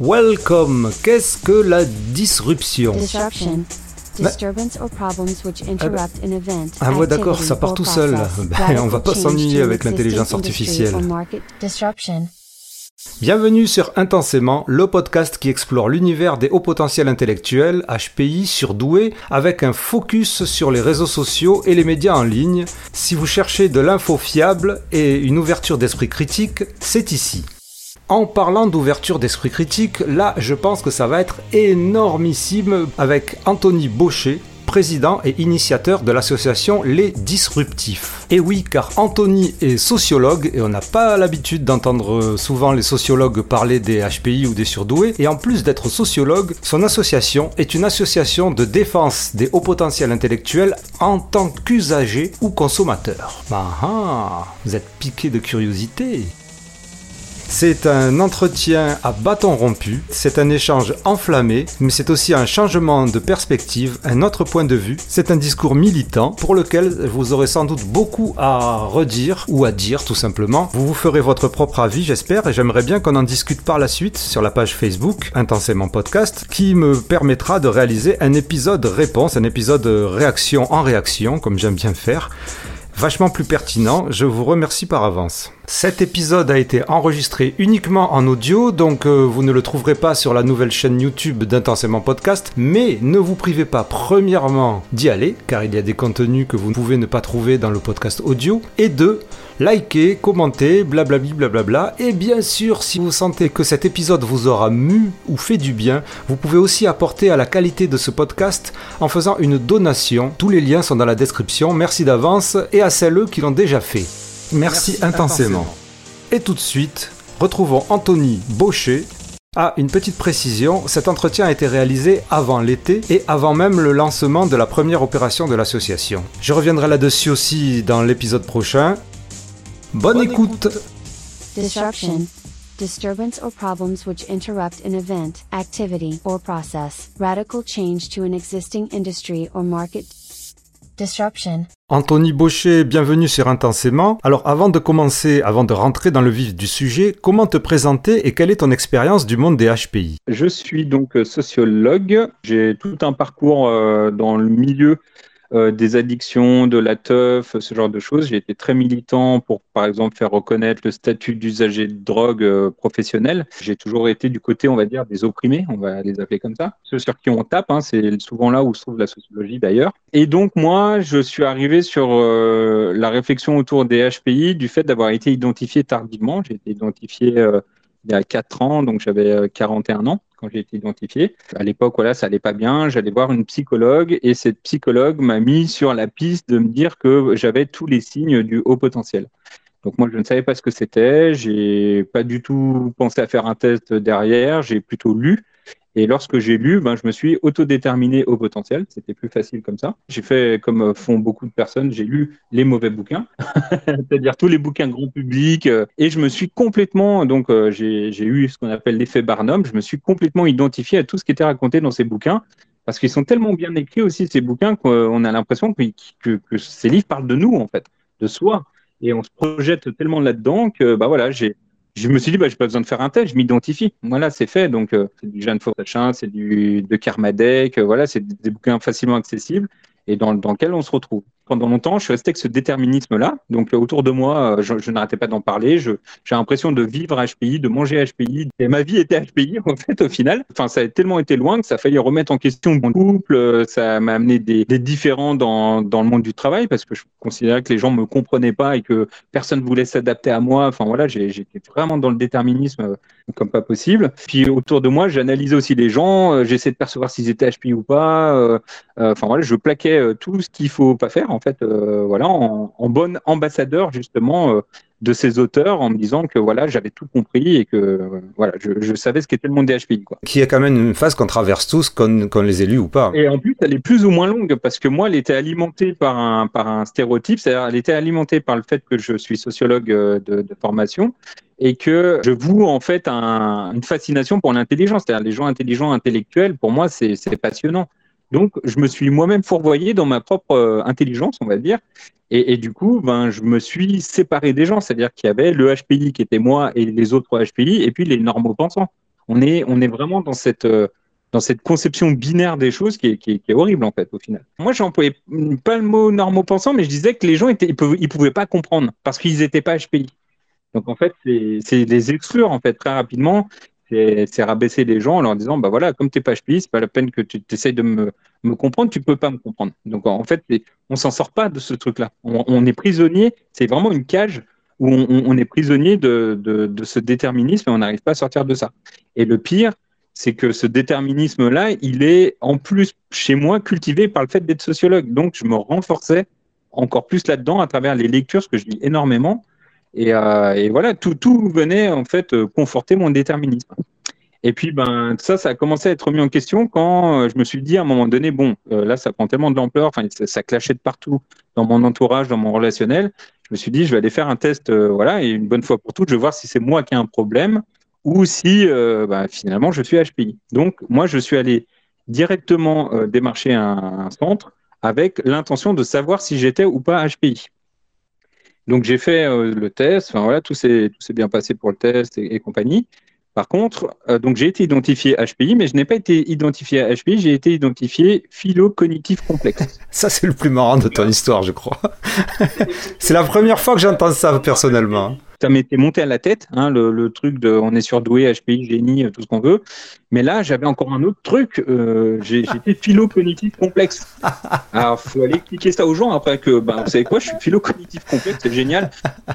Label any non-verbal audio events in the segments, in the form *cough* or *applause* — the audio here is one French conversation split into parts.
Welcome. Qu'est-ce que la disruption Disruption. Disturbance or problems which interrupt an event. Ah ouais, d'accord, ça part tout seul. Ben, on va pas s'ennuyer avec l'intelligence artificielle. or market. Disruption. Bienvenue sur Intensément, le podcast qui explore l'univers des hauts potentiels intellectuels, HPI, surdoués, avec un focus sur les réseaux sociaux et les médias en ligne. Si vous cherchez de l'info fiable et une ouverture d'esprit critique, c'est ici. En parlant d'ouverture d'esprit critique, là je pense que ça va être énormissime avec Anthony Baucher, président et initiateur de l'association Les Disruptifs. Et oui, car Anthony est sociologue et on n'a pas l'habitude d'entendre souvent les sociologues parler des HPI ou des surdoués. Et en plus d'être sociologue, son association est une association de défense des hauts potentiels intellectuels en tant qu'usagers ou consommateurs. Ah ah, vous êtes piqué de curiosité c'est un entretien à bâton rompu, c'est un échange enflammé, mais c'est aussi un changement de perspective, un autre point de vue. C'est un discours militant pour lequel vous aurez sans doute beaucoup à redire ou à dire tout simplement. Vous vous ferez votre propre avis, j'espère, et j'aimerais bien qu'on en discute par la suite sur la page Facebook Intensément Podcast, qui me permettra de réaliser un épisode réponse, un épisode réaction en réaction, comme j'aime bien faire vachement plus pertinent. Je vous remercie par avance. Cet épisode a été enregistré uniquement en audio, donc euh, vous ne le trouverez pas sur la nouvelle chaîne YouTube d'Intensément Podcast, mais ne vous privez pas premièrement d'y aller, car il y a des contenus que vous ne pouvez ne pas trouver dans le podcast audio, et de liker, commenter, blablabli blablabla, et bien sûr, si vous sentez que cet épisode vous aura mu ou fait du bien, vous pouvez aussi apporter à la qualité de ce podcast en faisant une donation. Tous les liens sont dans la description, merci d'avance, et à celles qui l'ont déjà fait. Merci, intensément. Et tout de suite, retrouvons Anthony Baucher. Ah, une petite précision, cet entretien a été réalisé avant l'été et avant même le lancement de la première opération de l'association. Je reviendrai là-dessus aussi dans l'épisode prochain. Bonne, écoute. Disruption. Disturbance or problems which interrupt an event, activity, or process. Radical change to an existing industry or market. Disruption. Anthony Baucher, bienvenue sur Intensément. Alors avant de commencer, avant de rentrer dans le vif du sujet, comment te présenter et quelle est ton expérience du monde des HPI Je suis donc sociologue. J'ai tout un parcours euh, dans le milieu euh, des addictions, de la teuf, ce genre de choses. J'ai été très militant pour, par exemple, faire reconnaître le statut d'usager de drogue euh, professionnel. J'ai toujours été du côté, on va dire, des opprimés, on va les appeler comme ça. Ceux sur qui on tape, hein, c'est souvent là où se trouve la sociologie d'ailleurs. Et donc, moi, je suis arrivé sur euh, la réflexion autour des HPI du fait d'avoir été identifié tardivement. J'ai été identifié il y a 4 ans, donc j'avais 41 ans quand j'ai été identifié. À l'époque, voilà, ça allait pas bien. J'allais voir une psychologue et cette psychologue m'a mis sur la piste de me dire que j'avais tous les signes du haut potentiel. Donc moi, je ne savais pas ce que c'était. J'ai pas du tout pensé à faire un test derrière. J'ai plutôt lu. Et lorsque j'ai lu, ben, je me suis autodéterminé au potentiel. C'était plus facile comme ça. J'ai fait comme font beaucoup de personnes. J'ai lu les mauvais bouquins, *laughs* c'est-à-dire tous les bouquins grand public. Et je me suis complètement, donc euh, j'ai eu ce qu'on appelle l'effet Barnum. Je me suis complètement identifié à tout ce qui était raconté dans ces bouquins. Parce qu'ils sont tellement bien écrits aussi, ces bouquins, qu'on a l'impression que ces livres parlent de nous, en fait, de soi. Et on se projette tellement là-dedans que, bah voilà, j'ai, je me suis dit, bah, j'ai pas besoin de faire un test, je m'identifie. Voilà, c'est fait. Donc, euh, c'est du Jeanne Faurachin, c'est du de Kermadec, euh, voilà, c'est des bouquins facilement accessibles et dans, dans lesquels on se retrouve. Pendant longtemps, je suis resté avec ce déterminisme-là. Donc, euh, autour de moi, je, je n'arrêtais pas d'en parler. J'ai l'impression de vivre HPI, de manger HPI. Et ma vie était HPI, *laughs* en fait, au final. Enfin, ça a tellement été loin que ça a failli remettre en question mon couple. Ça m'a amené des, des différends dans, dans le monde du travail parce que je considérais que les gens me comprenaient pas et que personne voulait s'adapter à moi. Enfin, voilà, j'étais vraiment dans le déterminisme comme pas possible. Puis, autour de moi, j'analysais aussi les gens. J'essayais de percevoir s'ils étaient HPI ou pas. Enfin, voilà, je plaquais tout ce qu'il faut pas faire en fait, euh, voilà, en, en, bon ambassadeur justement euh, de ces auteurs, en me disant que voilà, j'avais tout compris et que euh, voilà, je, je, savais ce qu'était le monde des HPI. Quoi. Qui est quand même une phase qu'on traverse tous, qu'on qu les élus ou pas. Et en plus, elle est plus ou moins longue parce que moi, elle était alimentée par un par un stéréotype, c'est-à-dire elle était alimentée par le fait que je suis sociologue de, de formation et que je voue en fait un, une fascination pour l'intelligence, c'est-à-dire les gens intelligents, intellectuels. Pour moi, c'est passionnant. Donc, je me suis moi-même fourvoyé dans ma propre euh, intelligence, on va dire. Et, du coup, ben, je me suis séparé des gens. C'est-à-dire qu'il y avait le HPI qui était moi et les autres HPI, et puis les normaux pensants. On est, on est vraiment dans cette, dans cette conception binaire des choses qui est, horrible en fait au final. Moi, j'employais pas le mot normaux pensant, mais je disais que les gens étaient, ils, pouvaient, pouvaient pas comprendre parce qu'ils n'étaient pas HPI. Donc en fait, c'est les exclure en fait très rapidement. C'est rabaisser les gens en leur disant bah voilà, comme tu n'es pas HPI, c'est pas la peine que tu essayes de me, me, comprendre, tu peux pas me comprendre. Donc en fait, on s'en sort pas de ce truc-là. On, est prisonnier. C'est vraiment une cage où on, est prisonnier de, ce déterminisme et on n'arrive pas à sortir de ça. Et le pire, c'est que ce déterminisme-là, il est en plus chez moi cultivé par le fait d'être sociologue. Donc, je me renforçais encore plus là-dedans à travers les lectures, ce que je lis énormément. Et, euh, voilà, tout, tout venait en fait conforter mon déterminisme. Et puis, ben, ça, ça a commencé à être mis en question quand euh, je me suis dit à un moment donné, bon, là, ça prend tellement de l'ampleur, enfin, ça, clashait de partout dans mon entourage, dans mon relationnel. Je me suis dit, je vais aller faire un test, voilà, et une bonne fois pour toutes, je vais voir si c'est moi qui ai un problème ou si euh, bah, finalement je suis HPI. Donc moi je suis allé directement euh, démarcher un, centre avec l'intention de savoir si j'étais ou pas HPI. Donc j'ai fait euh, le test, enfin voilà, tout s'est bien passé pour le test et compagnie. Par contre, euh, donc j'ai été identifié HPI, mais je n'ai pas été identifié HPI, j'ai été identifié philo-cognitif complexe. *laughs* Ça, c'est le plus marrant de ton histoire, je crois. *laughs* c'est la première fois que j'entends ça personnellement. Ça m'était monté à la tête, hein, le, truc de on est surdoué, HPI, génie, tout ce qu'on veut. Mais là, j'avais encore un autre truc. Euh, J'étais philo-cognitif complexe. *laughs* Alors, faut aller expliquer ça aux gens après que, ben, vous savez quoi, je suis philo-cognitif complexe, c'est génial.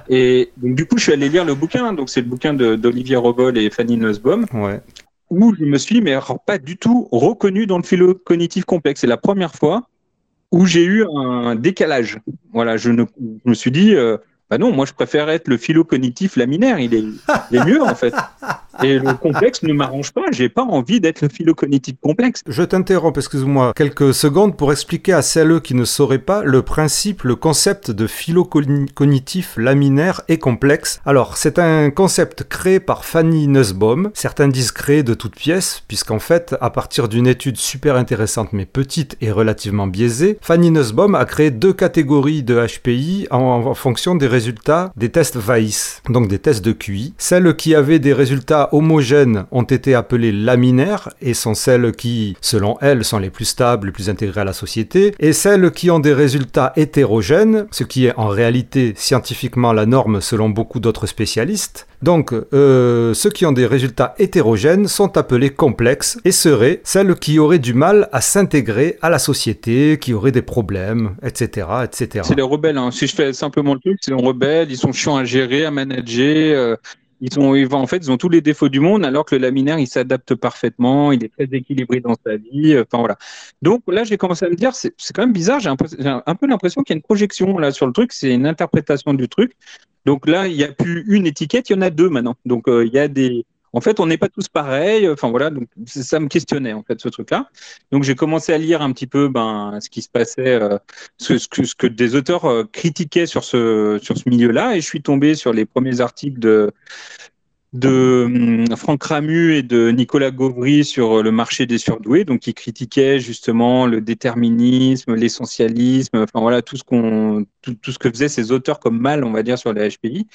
Et donc, du coup, je suis allé lire le bouquin. Donc, c'est le bouquin d'Olivier Revol et Fanny Nussbaum. Ouais. Où je me suis, mais pas du tout reconnu dans le philo-cognitif complexe. C'est la première fois où j'ai eu un décalage. Voilà, je, ne, je me suis dit, euh, bah non, moi je préfère être le philo-cognitif laminaire, il est, il est mieux en fait. *laughs* Et le complexe ne m'arrange pas, j'ai pas envie d'être le philo-cognitif complexe. Je t'interromps, excuse-moi, quelques secondes pour expliquer à celles qui ne sauraient pas le principe, le concept de philo-cognitif laminaire et complexe. Alors, c'est un concept créé par Fanny Nussbaum, certains disent créé de toutes pièces, puisqu'en fait, à partir d'une étude super intéressante mais petite et relativement biaisée, Fanny Nussbaum a créé deux catégories de HPI en, fonction des résultats des tests Weiss, donc des tests de QI. Celles qui avaient des résultats homogènes ont été appelées laminaires et sont celles qui, selon elles, sont les plus stables, les plus intégrées à la société. Et celles qui ont des résultats hétérogènes, ce qui est en réalité scientifiquement la norme selon beaucoup d'autres spécialistes. Donc, euh, ceux qui ont des résultats hétérogènes sont appelés complexes et seraient celles qui auraient du mal à s'intégrer à la société, qui auraient des problèmes, etc., etc. C'est les rebelles. Hein. Si je fais simplement le truc, c'est les rebelles. Ils sont chiants à gérer, à manager. Euh, ils ont, en fait, ils ont tous les défauts du monde, alors que le laminaire, il s'adapte parfaitement, il est très équilibré dans sa vie. Euh, enfin voilà. Donc là, j'ai commencé à me dire, c'est quand même bizarre. J'ai un peu, l'impression qu'il y a une projection là sur le truc. C'est une interprétation du truc. Donc là, il n'y a plus une étiquette, il y en a deux maintenant. Donc euh, il y a des. En fait, on n'est pas tous pareils. Enfin voilà, donc ça me questionnait en fait ce truc-là. Donc j'ai commencé à lire un petit peu ben ce qui se passait, euh, ce, que, ce, que, des auteurs euh, critiquaient sur ce sur ce milieu-là, et je suis tombé sur les premiers articles de de hum, Franck Ramu et de Nicolas Gauvry sur le marché des surdoués, donc qui critiquaient justement le déterminisme, l'essentialisme, enfin voilà tout ce qu'on tout, tout, ce que faisaient ces auteurs comme mal, on va dire, sur la HPI.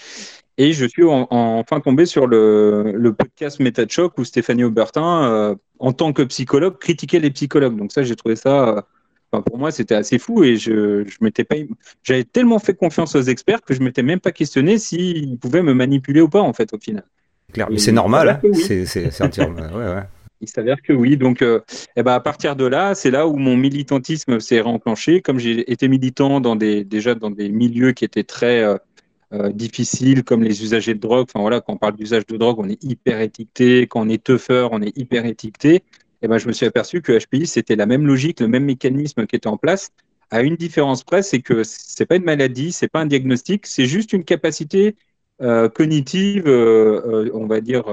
Et je suis enfin tombé sur le, le podcast Méta Choc où Stéphanie Aubertin, euh, en tant que psychologue, critiquait les psychologues. Donc ça, j'ai trouvé ça Enfin, pour moi, c'était assez fou et je, je m'étais pas, j'avais tellement fait confiance aux experts que je m'étais même pas questionné s'ils pouvaient me manipuler ou pas en fait au final. Mais c'est normal, hein. c'est Il s'avère que oui. Donc, euh, eh ben, à partir de là, c'est là où mon militantisme s'est renclenché. Comme j'ai été militant dans des, déjà dans des milieux qui étaient très euh, difficiles, comme les usagers de drogue. Enfin voilà, quand on parle d'usage de drogue, on est hyper étiqueté. Quand on est teufeur, on est hyper étiqueté. Eh ben, je me suis aperçu que HPI, c'était la même logique, le même mécanisme qui était en place. À une différence près, c'est que c'est pas une maladie, c'est pas un diagnostic, c'est juste une capacité euh, cognitive, euh, euh, on va dire,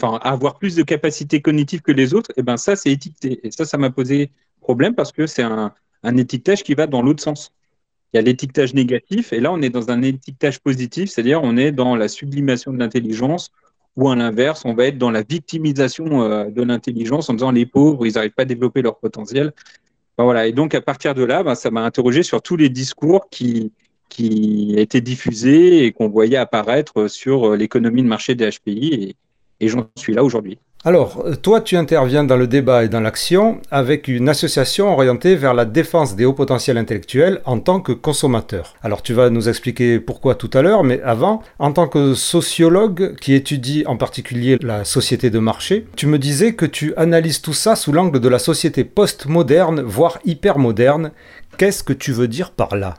enfin, avoir plus de capacités cognitives que les autres, et eh ben ça, c'est étiqueté. Et ça, ça m'a posé problème parce que c'est un étiquetage qui va dans l'autre sens. Il y a l'étiquetage négatif, et là, on est dans un étiquetage positif, c'est-à-dire on est dans la sublimation de l'intelligence, ou à l'inverse, on va être dans la victimisation de l'intelligence en disant les pauvres, ils n'arrivent pas à développer leur potentiel. Ben voilà. Et donc, à partir de là, ben, ça m'a interrogé sur tous les discours qui, qui étaient diffusés et qu'on voyait apparaître sur l'économie de marché des HPI. Et j'en suis là aujourd'hui. Alors, toi, tu interviens dans le débat et dans l'action avec une association orientée vers la défense des hauts potentiels intellectuels en tant que consommateur. Alors, tu vas nous expliquer pourquoi tout à l'heure, mais avant, en tant que sociologue qui étudie en particulier la société de marché, tu me disais que tu analyses tout ça sous l'angle de la société post-moderne, voire hyper-moderne. Qu'est-ce que tu veux dire par là?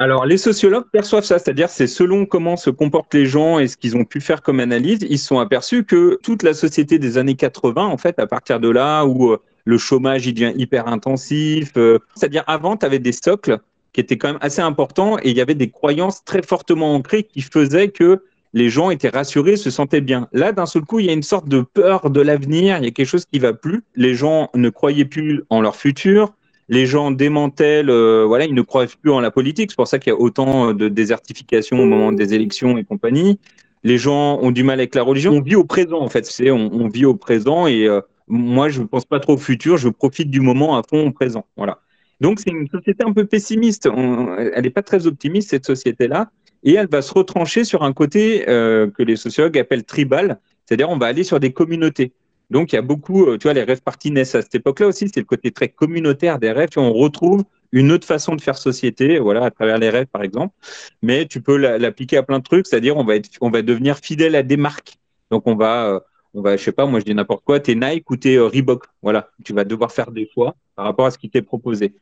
Alors, les sociologues perçoivent ça, c'est-à-dire c'est selon comment se comportent les gens et ce qu'ils ont pu faire comme analyse, ils se sont aperçus que toute la société des années 80, en fait, à partir de là où euh, le chômage il devient hyper intensif, euh, c'est-à-dire avant, tu avais des socles qui étaient quand même assez importants et il y avait des croyances très fortement ancrées qui faisaient que les gens étaient rassurés, se sentaient bien. Là, d'un seul coup, il y a une sorte de peur de l'avenir, il y a quelque chose qui va plus. Les gens ne croyaient plus en leur futur, les gens démantèlent, euh, voilà, ils ne croient plus en la politique. C'est pour ça qu'il y a autant euh, de désertification au moment des élections et compagnie. Les gens ont du mal avec la religion. On vit au présent, en fait. C'est, on, vit au présent et euh, moi, je ne pense pas trop au futur. Je profite du moment à fond au présent. Voilà. Donc, c'est une société un peu pessimiste. elle n'est pas très optimiste, cette société-là. Et elle va se retrancher sur un côté que les sociologues appellent tribal. C'est-à-dire, on va aller sur des communautés. Donc, il y a beaucoup, euh, tu vois, les rêves parties naissent à cette époque-là aussi. C'est le côté très communautaire des rêves. on retrouve une autre façon de faire société, voilà, à travers les rêves, par exemple. Mais tu peux l'appliquer à plein de trucs, c'est-à-dire on va être, on va devenir fidèle à des marques. Donc, on va, euh, on va, je sais pas, moi je dis n'importe quoi, t'es Nike ou t'es euh, Reebok. Voilà, tu vas devoir faire des choix par rapport à ce qui t'est proposé.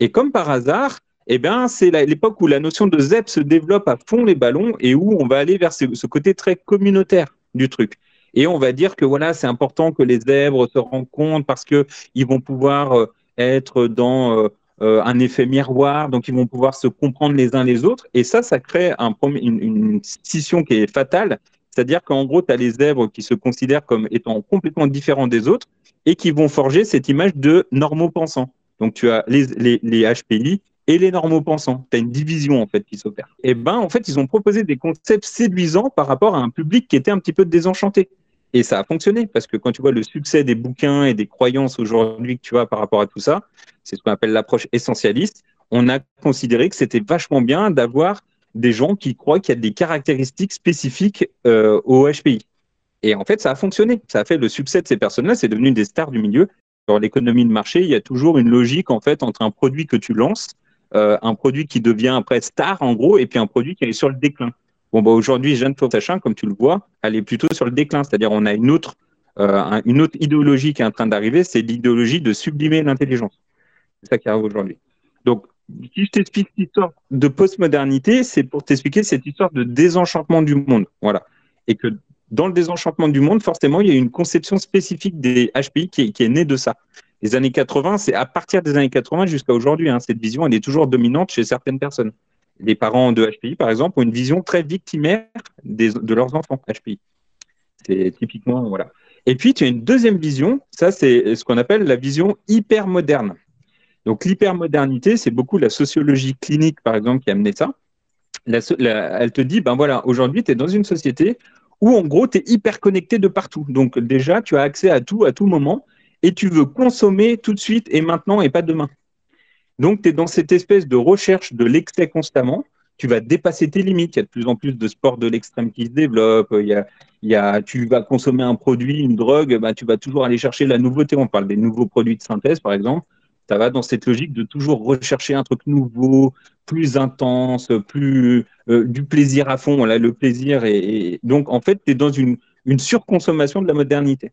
Et comme par hasard, eh bien, c'est l'époque où la notion de ZEP se développe à fond les ballons et où on va aller vers ce côté très communautaire du truc. Et on va dire que voilà, c'est important que les zèbres se rencontrent parce que ils vont pouvoir euh, être dans euh, euh, un effet miroir, donc ils vont pouvoir se comprendre les uns les autres. Et ça, ça crée un, une, scission qui est fatale. C'est-à-dire qu'en gros, tu as les zèbres qui se considèrent comme étant complètement différents des autres et qui vont forger cette image de normaux pensants. Donc tu as les, HPI et les normaux pensants. Tu as une division en fait qui s'opère. Et ben en fait, ils ont proposé des concepts séduisants par rapport à un public qui était un petit peu désenchanté. Et ça a fonctionné parce que quand tu vois le succès des bouquins et des croyances aujourd'hui que tu as par rapport à tout ça, c'est ce qu'on appelle l'approche essentialiste. On a considéré que c'était vachement bien d'avoir des gens qui croient qu'il y a des caractéristiques spécifiques euh, au HPI. Et en fait, ça a fonctionné. Ça a fait le succès de ces personnes-là. C'est devenu des stars du milieu. Dans l'économie de marché, il y a toujours une logique en fait entre un produit que tu lances, euh, un produit qui devient après star en gros, et puis un produit qui est sur le déclin. Bon, bah, aujourd'hui, Jeanne Sachin, comme tu le vois, elle est plutôt sur le déclin. C'est-à-dire, on a une autre, euh, une autre idéologie qui est en train d'arriver, c'est l'idéologie de sublimer l'intelligence. C'est ça qui arrive aujourd'hui. Donc, si je t'explique cette histoire de postmodernité, c'est pour t'expliquer cette histoire de désenchantement du monde. Voilà. Et que dans le désenchantement du monde, forcément, il y a une conception spécifique des HPI qui est, qui est née de ça. Les années 80, c'est à partir des années 80 jusqu'à aujourd'hui. Hein, cette vision, elle est toujours dominante chez certaines personnes les parents de HPI, par exemple, ont une vision très victimaire de leurs enfants HPI. C'est typiquement, voilà. Et puis, tu as une deuxième vision, ça, c'est ce qu'on appelle la vision hyper moderne. Donc, l'hypermodernité, c'est beaucoup la sociologie clinique, par exemple, qui a amené ça. elle te dit, ben voilà, aujourd'hui, tu es dans une société où, en gros, tu es hyper connecté de partout. Donc, déjà, tu as accès à tout, à tout moment, et tu veux consommer tout de suite et maintenant et pas demain. Donc, tu es dans cette espèce de recherche de l'excès constamment. Tu vas dépasser tes limites. Il y a de plus en plus de sports de l'extrême qui se développent. Il y a, tu vas consommer un produit, une drogue, bah, tu vas toujours aller chercher la nouveauté. On parle des nouveaux produits de synthèse, par exemple. Ça va dans cette logique de toujours rechercher un truc nouveau, plus intense, plus euh, du plaisir à fond. Là, le plaisir et donc en fait, tu es dans une, une surconsommation de la modernité.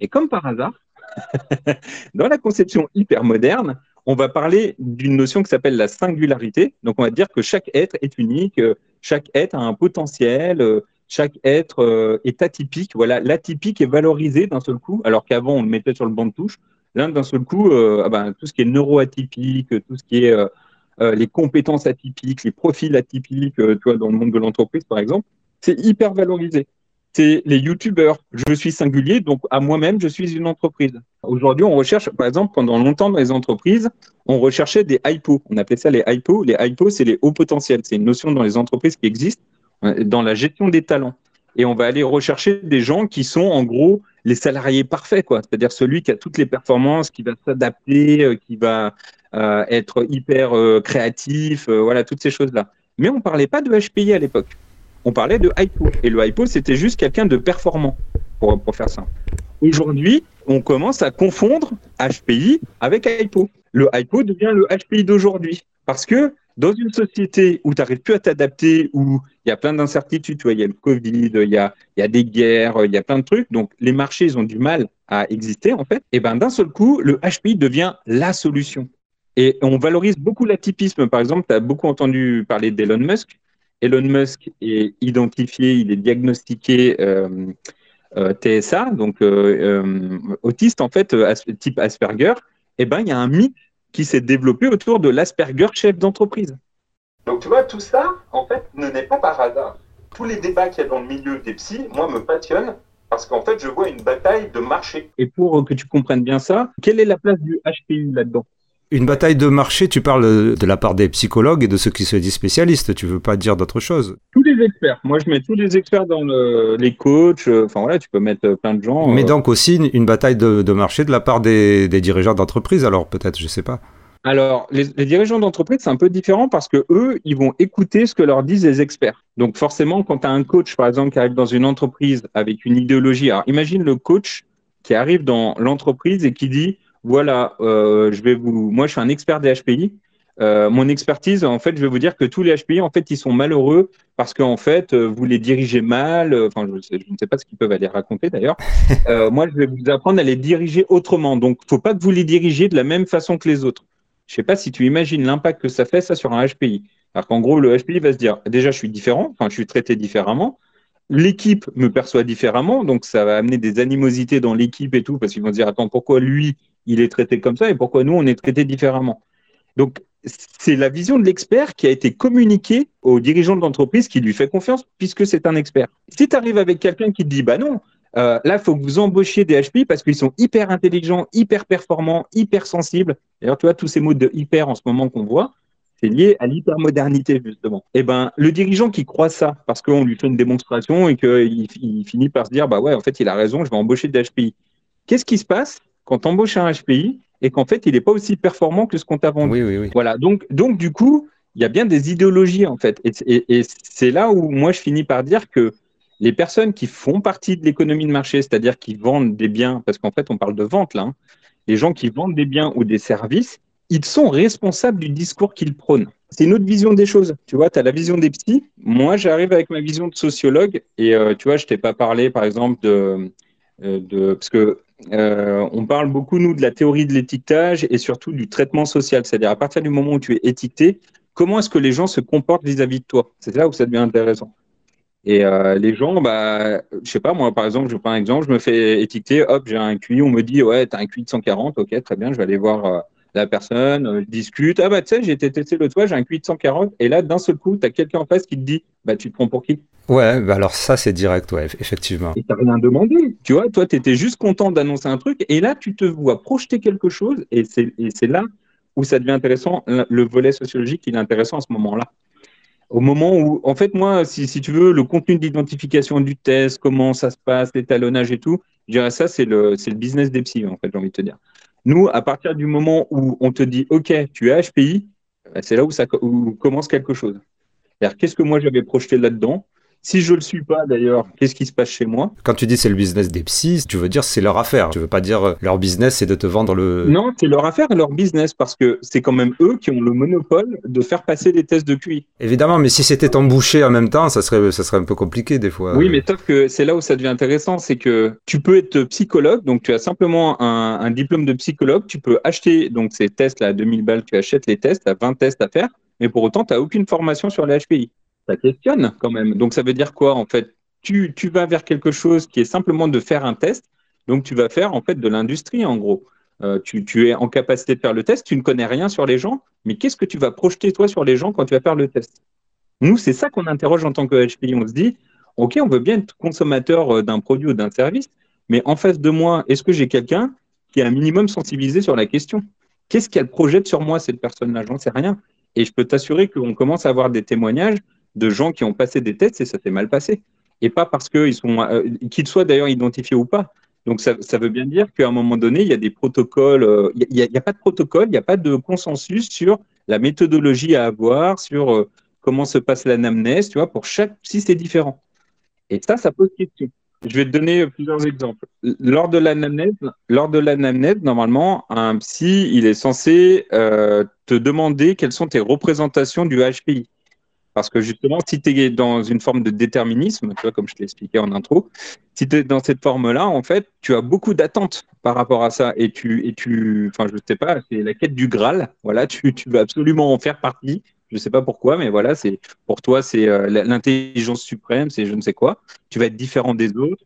Et comme par hasard, *laughs* dans la conception hyper moderne, on va parler d'une notion qui s'appelle la singularité. Donc, on va dire que chaque être est unique, euh, chaque être a un potentiel, euh, chaque être euh, est atypique. Voilà, l'atypique est valorisé d'un seul coup, alors qu'avant, on le mettait sur le banc de touche. Là, d'un seul coup, ah ben, tout ce qui est neuroatypique, tout ce qui est les compétences atypiques, les profils atypiques, dans le monde de l'entreprise, par exemple, c'est hyper valorisé c'est les youtubeurs. Je suis singulier, donc à moi-même, je suis une entreprise. Aujourd'hui, on recherche, par exemple, pendant longtemps dans les entreprises, on recherchait des hypos. On appelait ça les hypos. Les hypos, c'est les hauts potentiels. C'est une notion dans les entreprises qui existe euh, dans la gestion des talents. Et on va aller rechercher des gens qui sont en gros les salariés parfaits, quoi. C'est-à-dire celui qui a toutes les performances, qui va s'adapter, euh, qui va euh, être hyper créatif, voilà, toutes ces choses-là. Mais on parlait pas de HPI à l'époque on parlait de hypo. Et le hypo, c'était juste quelqu'un de performant. pour, pour faire ça. Aujourd'hui, on commence à confondre HPI avec HIPO. Le HIPO devient le HPI d'aujourd'hui. Parce que dans une société où tu n'arrives plus à t'adapter, où il y a plein d'incertitudes, il y a le Covid, il y a, y a des guerres, il y a plein de trucs, donc les marchés, ont du mal à exister, en fait, et ben d'un seul coup, le HPI devient la solution. Et on valorise beaucoup l'atypisme. Par exemple, tu as beaucoup entendu parler d'Elon Musk. Elon Musk est identifié, il est diagnostiqué euh, euh, TSA, donc euh, autiste en fait, type Asperger. Et eh ben, il y a un mythe qui s'est développé autour de l'Asperger chef d'entreprise. Donc tu vois, tout ça, en fait, ne n'est pas par hasard. Tous les débats qu'il y a dans le milieu des psys, moi, me passionnent parce qu'en fait, je vois une bataille de marché. Et pour que tu comprennes bien ça, quelle est la place du HPU là-dedans? Une bataille de marché, tu parles de la part des psychologues et de ceux qui se disent spécialistes, tu veux pas dire d'autre chose? Tous les experts. Moi, je mets tous les experts dans les coachs. Euh, enfin voilà, tu peux mettre plein de gens. Mais euh. donc aussi une bataille de, marché de la part des, dirigeants d'entreprise, alors peut-être, je sais pas. Alors, les, dirigeants d'entreprise, c'est un peu différent parce que eux, ils vont écouter ce que leur disent les experts. Donc, forcément, quand tu as un coach, par exemple, qui arrive dans une entreprise avec une idéologie, alors imagine le coach qui arrive dans l'entreprise et qui dit voilà, euh, je vais vous, moi je suis un expert des HPI. Euh, mon expertise, en fait, je vais vous dire que tous les HPI, en fait, ils sont malheureux parce qu'en fait, euh, vous les dirigez mal. Enfin, je, ne sais pas ce qu'ils peuvent aller raconter d'ailleurs. *laughs* moi, je vais vous apprendre à les diriger autrement. Donc, faut pas que vous les dirigiez de la même façon que les autres. Je sais pas si tu imagines l'impact que ça fait ça sur un HPI. Alors qu'en gros, le HPI va se dire, déjà, je suis différent. Enfin, je suis traité différemment. L'équipe me perçoit différemment, donc ça va amener des animosités dans l'équipe et tout, parce qu'ils vont se dire, attends, pourquoi lui, il est traité comme ça et pourquoi nous, on est traité différemment. Donc, c'est la vision de l'expert qui a été communiquée aux dirigeants de l'entreprise qui lui fait confiance puisque c'est un expert. Si tu arrives avec quelqu'un qui te dit, bah non, euh, là, il faut que vous embauchiez des HPI parce qu'ils sont hyper intelligents, hyper performants, hyper sensibles. D'ailleurs, tu vois, tous ces mots de hyper en ce moment qu'on voit, c'est lié à l'hypermodernité, justement. Et eh ben, le dirigeant qui croit ça parce qu'on lui fait une démonstration et qu'il il finit par se dire, bah ouais, en fait, il a raison, je vais embaucher des HPI. Qu'est-ce qui se passe? Quand tu embauches un HPI et qu'en fait, il n'est pas aussi performant que ce qu'on t'a vendu. Oui, oui, oui. Voilà. Donc, donc, du coup, il y a bien des idéologies, en fait. Et, c'est là où moi, je finis par dire que les personnes qui font partie de l'économie de marché, c'est-à-dire qui vendent des biens, parce qu'en fait, on parle de vente là, hein, les gens qui vendent des biens ou des services, ils sont responsables du discours qu'ils prônent. C'est une autre vision des choses. Tu vois, tu as la vision des psys. Moi, j'arrive avec ma vision de sociologue. Et euh, tu vois, je t'ai pas parlé, par exemple, de, euh, de parce que euh, on parle beaucoup, nous, de la théorie de l'étiquetage et surtout du traitement social. C'est-à-dire, à partir du moment où tu es étiqueté, comment est-ce que les gens se comportent vis-à-vis de toi? C'est là où ça devient intéressant. Et euh, les gens, bah, je sais pas, moi, par exemple, je prends un exemple, je me fais étiqueter, hop, j'ai un QI, on me dit, ouais, tu as un QI de 140, ok, très bien, je vais aller voir euh, la personne, je discute, ah bah, tu sais, j'ai été testé le toit, j'ai un QI de 140, et là, d'un seul coup, tu as quelqu'un en face qui te dit, bah, tu te prends pour qui? Ouais, bah alors ça c'est direct, ouais, effectivement. Et t'as rien demandé, tu vois, toi tu étais juste content d'annoncer un truc, et là tu te vois projeter quelque chose, et c'est là où ça devient intéressant, le volet sociologique il est intéressant à ce moment-là. Au moment où, en fait moi, si, si tu veux, le contenu d'identification du test, comment ça se passe, l'étalonnage et tout, je dirais ça c'est le, le business des psy, en fait, j'ai envie de te dire. Nous, à partir du moment où on te dit, OK, tu es HPI, bah, c'est là où ça commence quelque chose. Qu'est-ce que moi j'avais projeté là-dedans si je le suis pas d'ailleurs, qu'est-ce qui se passe chez moi? Quand tu dis c'est le business des psys, tu veux dire c'est leur affaire. Tu veux pas dire euh, leur business c'est de te vendre le. Non, c'est leur affaire et leur business parce que c'est quand même eux qui ont le monopole de faire passer des tests de QI. Évidemment, mais si c'était embouché en même temps, ça serait, ça serait un peu compliqué des fois. Oui, mais sauf que c'est là où ça devient intéressant, c'est que tu peux être psychologue, donc tu as simplement un, un diplôme de psychologue, tu peux acheter donc ces tests là à 2000 balles, tu achètes les tests, tu as 20 tests à faire, mais pour autant tu n'as aucune formation sur les HPI ça questionne quand même. Donc ça veut dire quoi en fait? Tu, vas vers quelque chose qui est simplement de faire un test. Donc tu vas faire en fait de l'industrie en gros. Euh, tu, tu, es en capacité de faire le test, tu ne connais rien sur les gens, mais qu'est-ce que tu vas projeter toi sur les gens quand tu vas faire le test? Nous, c'est ça qu'on interroge en tant que HPI. On se dit, OK, on veut bien être consommateur euh, d'un produit ou d'un service, mais en face de moi, est-ce que j'ai quelqu'un qui est un minimum sensibilisé sur la question? Qu'est-ce qu'elle projette sur moi, cette personne-là? J'en sais rien. Et je peux t'assurer qu'on commence à avoir des témoignages de gens qui ont passé des tests et ça s'est mal passé. Et pas parce qu'ils sont, euh, qu'ils soient d'ailleurs identifiés ou pas. Donc ça, veut bien dire qu'à un moment donné, il y a des protocoles, euh, il n'y a, pas de protocole, il n'y a pas de consensus sur la méthodologie à avoir, sur euh, comment se passe l'anamnèse, tu vois, pour chaque si c'est différent. Et ça, ça pose question. Je vais te donner plusieurs exemples. Lors de l'anamnèse, lors de normalement, un psy, il est censé te demander quelles sont tes représentations du HPI. Parce que justement, si tu es dans une forme de déterminisme, tu vois, comme je te l'expliquais en intro, si tu es dans cette forme-là, en fait, tu as beaucoup d'attentes par rapport à ça. Et tu, et tu enfin, je sais pas, c'est la quête du Graal. Voilà, tu, tu veux absolument en faire partie. Je ne sais pas pourquoi, mais voilà, c'est pour toi, c'est euh, l'intelligence suprême, c'est je ne sais quoi. Tu vas être différent des autres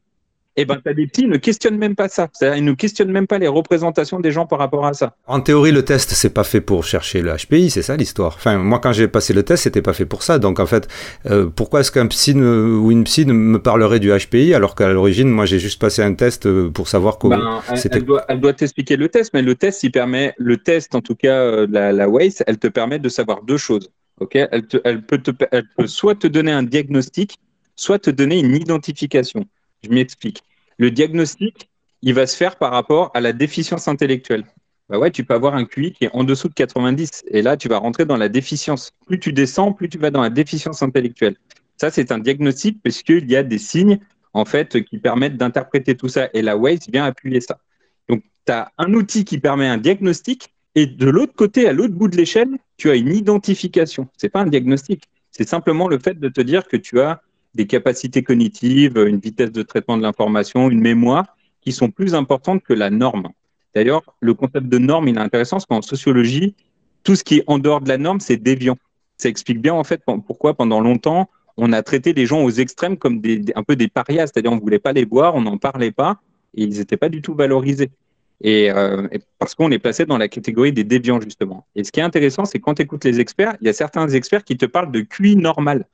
eh ben, as des petits ne questionnent même pas ça. C'est-à-dire, ils ne questionnent même pas les représentations des gens par rapport à ça. En théorie, le test, c'est pas fait pour chercher le HPI, c'est ça l'histoire. Enfin, moi, quand j'ai passé le test, c'était pas fait pour ça. Donc, en fait, euh, pourquoi est-ce qu'un psy ou une psy me parlerait du HPI alors qu'à l'origine, moi, j'ai juste passé un test euh, pour savoir comment ben, c'était. Elle doit, t'expliquer le test, mais le test, il permet, le test, en tout cas, euh, la, la WACE, elle te permet de savoir deux choses. Ok, elle, elle, peut te, elle peut soit te donner un diagnostic, soit te donner une identification. Je m'explique. Le diagnostic, il va se faire par rapport à la déficience intellectuelle. Bah ouais, tu peux avoir un QI qui est en dessous de 90. Et là, tu vas rentrer dans la déficience. Plus tu descends, plus tu vas dans la déficience intellectuelle. Ça, c'est un diagnostic parce qu'il y a des signes, en fait, qui permettent d'interpréter tout ça. Et la WACE vient appuyer ça. Donc, tu as un outil qui permet un diagnostic. Et de l'autre côté, à l'autre bout de l'échelle, tu as une identification. C'est pas un diagnostic. C'est simplement le fait de te dire que tu as des capacités cognitives, une vitesse de traitement de l'information, une mémoire qui sont plus importantes que la norme. D'ailleurs, le concept de norme, il est intéressant parce qu'en sociologie, tout ce qui est en dehors de la norme, c'est déviant. Ça explique bien en fait pourquoi pendant longtemps on a traité les gens aux extrêmes comme des, un peu des parias, c'est-à-dire on ne voulait pas les voir, on n'en parlait pas et ils n'étaient pas du tout valorisés. Et, euh, parce qu'on est placé dans la catégorie des déviants justement. Et ce qui est intéressant, c'est quand tu écoutes les experts, il y a certains experts qui te parlent de QI normal.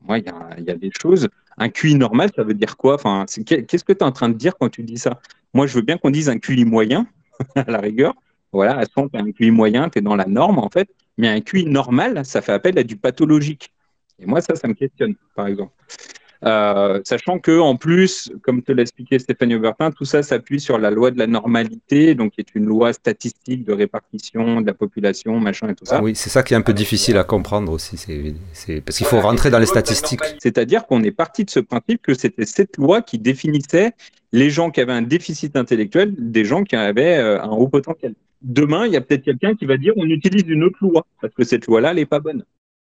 Moi, il y a, des choses. Un QI normal, ça veut dire quoi? Qu'est-ce que tu es en train de dire quand tu dis ça? Moi, je veux bien qu'on dise un QI moyen, *laughs* à la rigueur. Voilà, à ce moment, un QI moyen, tu es dans la norme, en fait. Mais un QI normal, ça fait appel à du pathologique. Et moi, ça, ça me questionne, par exemple. Euh, sachant que en plus, comme te l'a expliqué Stéphanie Aubertin, tout ça s'appuie sur la loi de la normalité, donc qui est une loi statistique de répartition de la population, machin et tout ça. Oui, c'est ça qui est un peu difficile à comprendre aussi, c'est parce qu'il faut rentrer dans les statistiques. C'est-à-dire qu'on est parti de ce principe que c'était cette loi qui définissait les gens qui avaient un déficit intellectuel des gens qui avaient euh, un haut potentiel. Demain, il y a peut-être quelqu'un qui va dire on utilise une autre loi parce que cette loi-là, elle n'est pas bonne.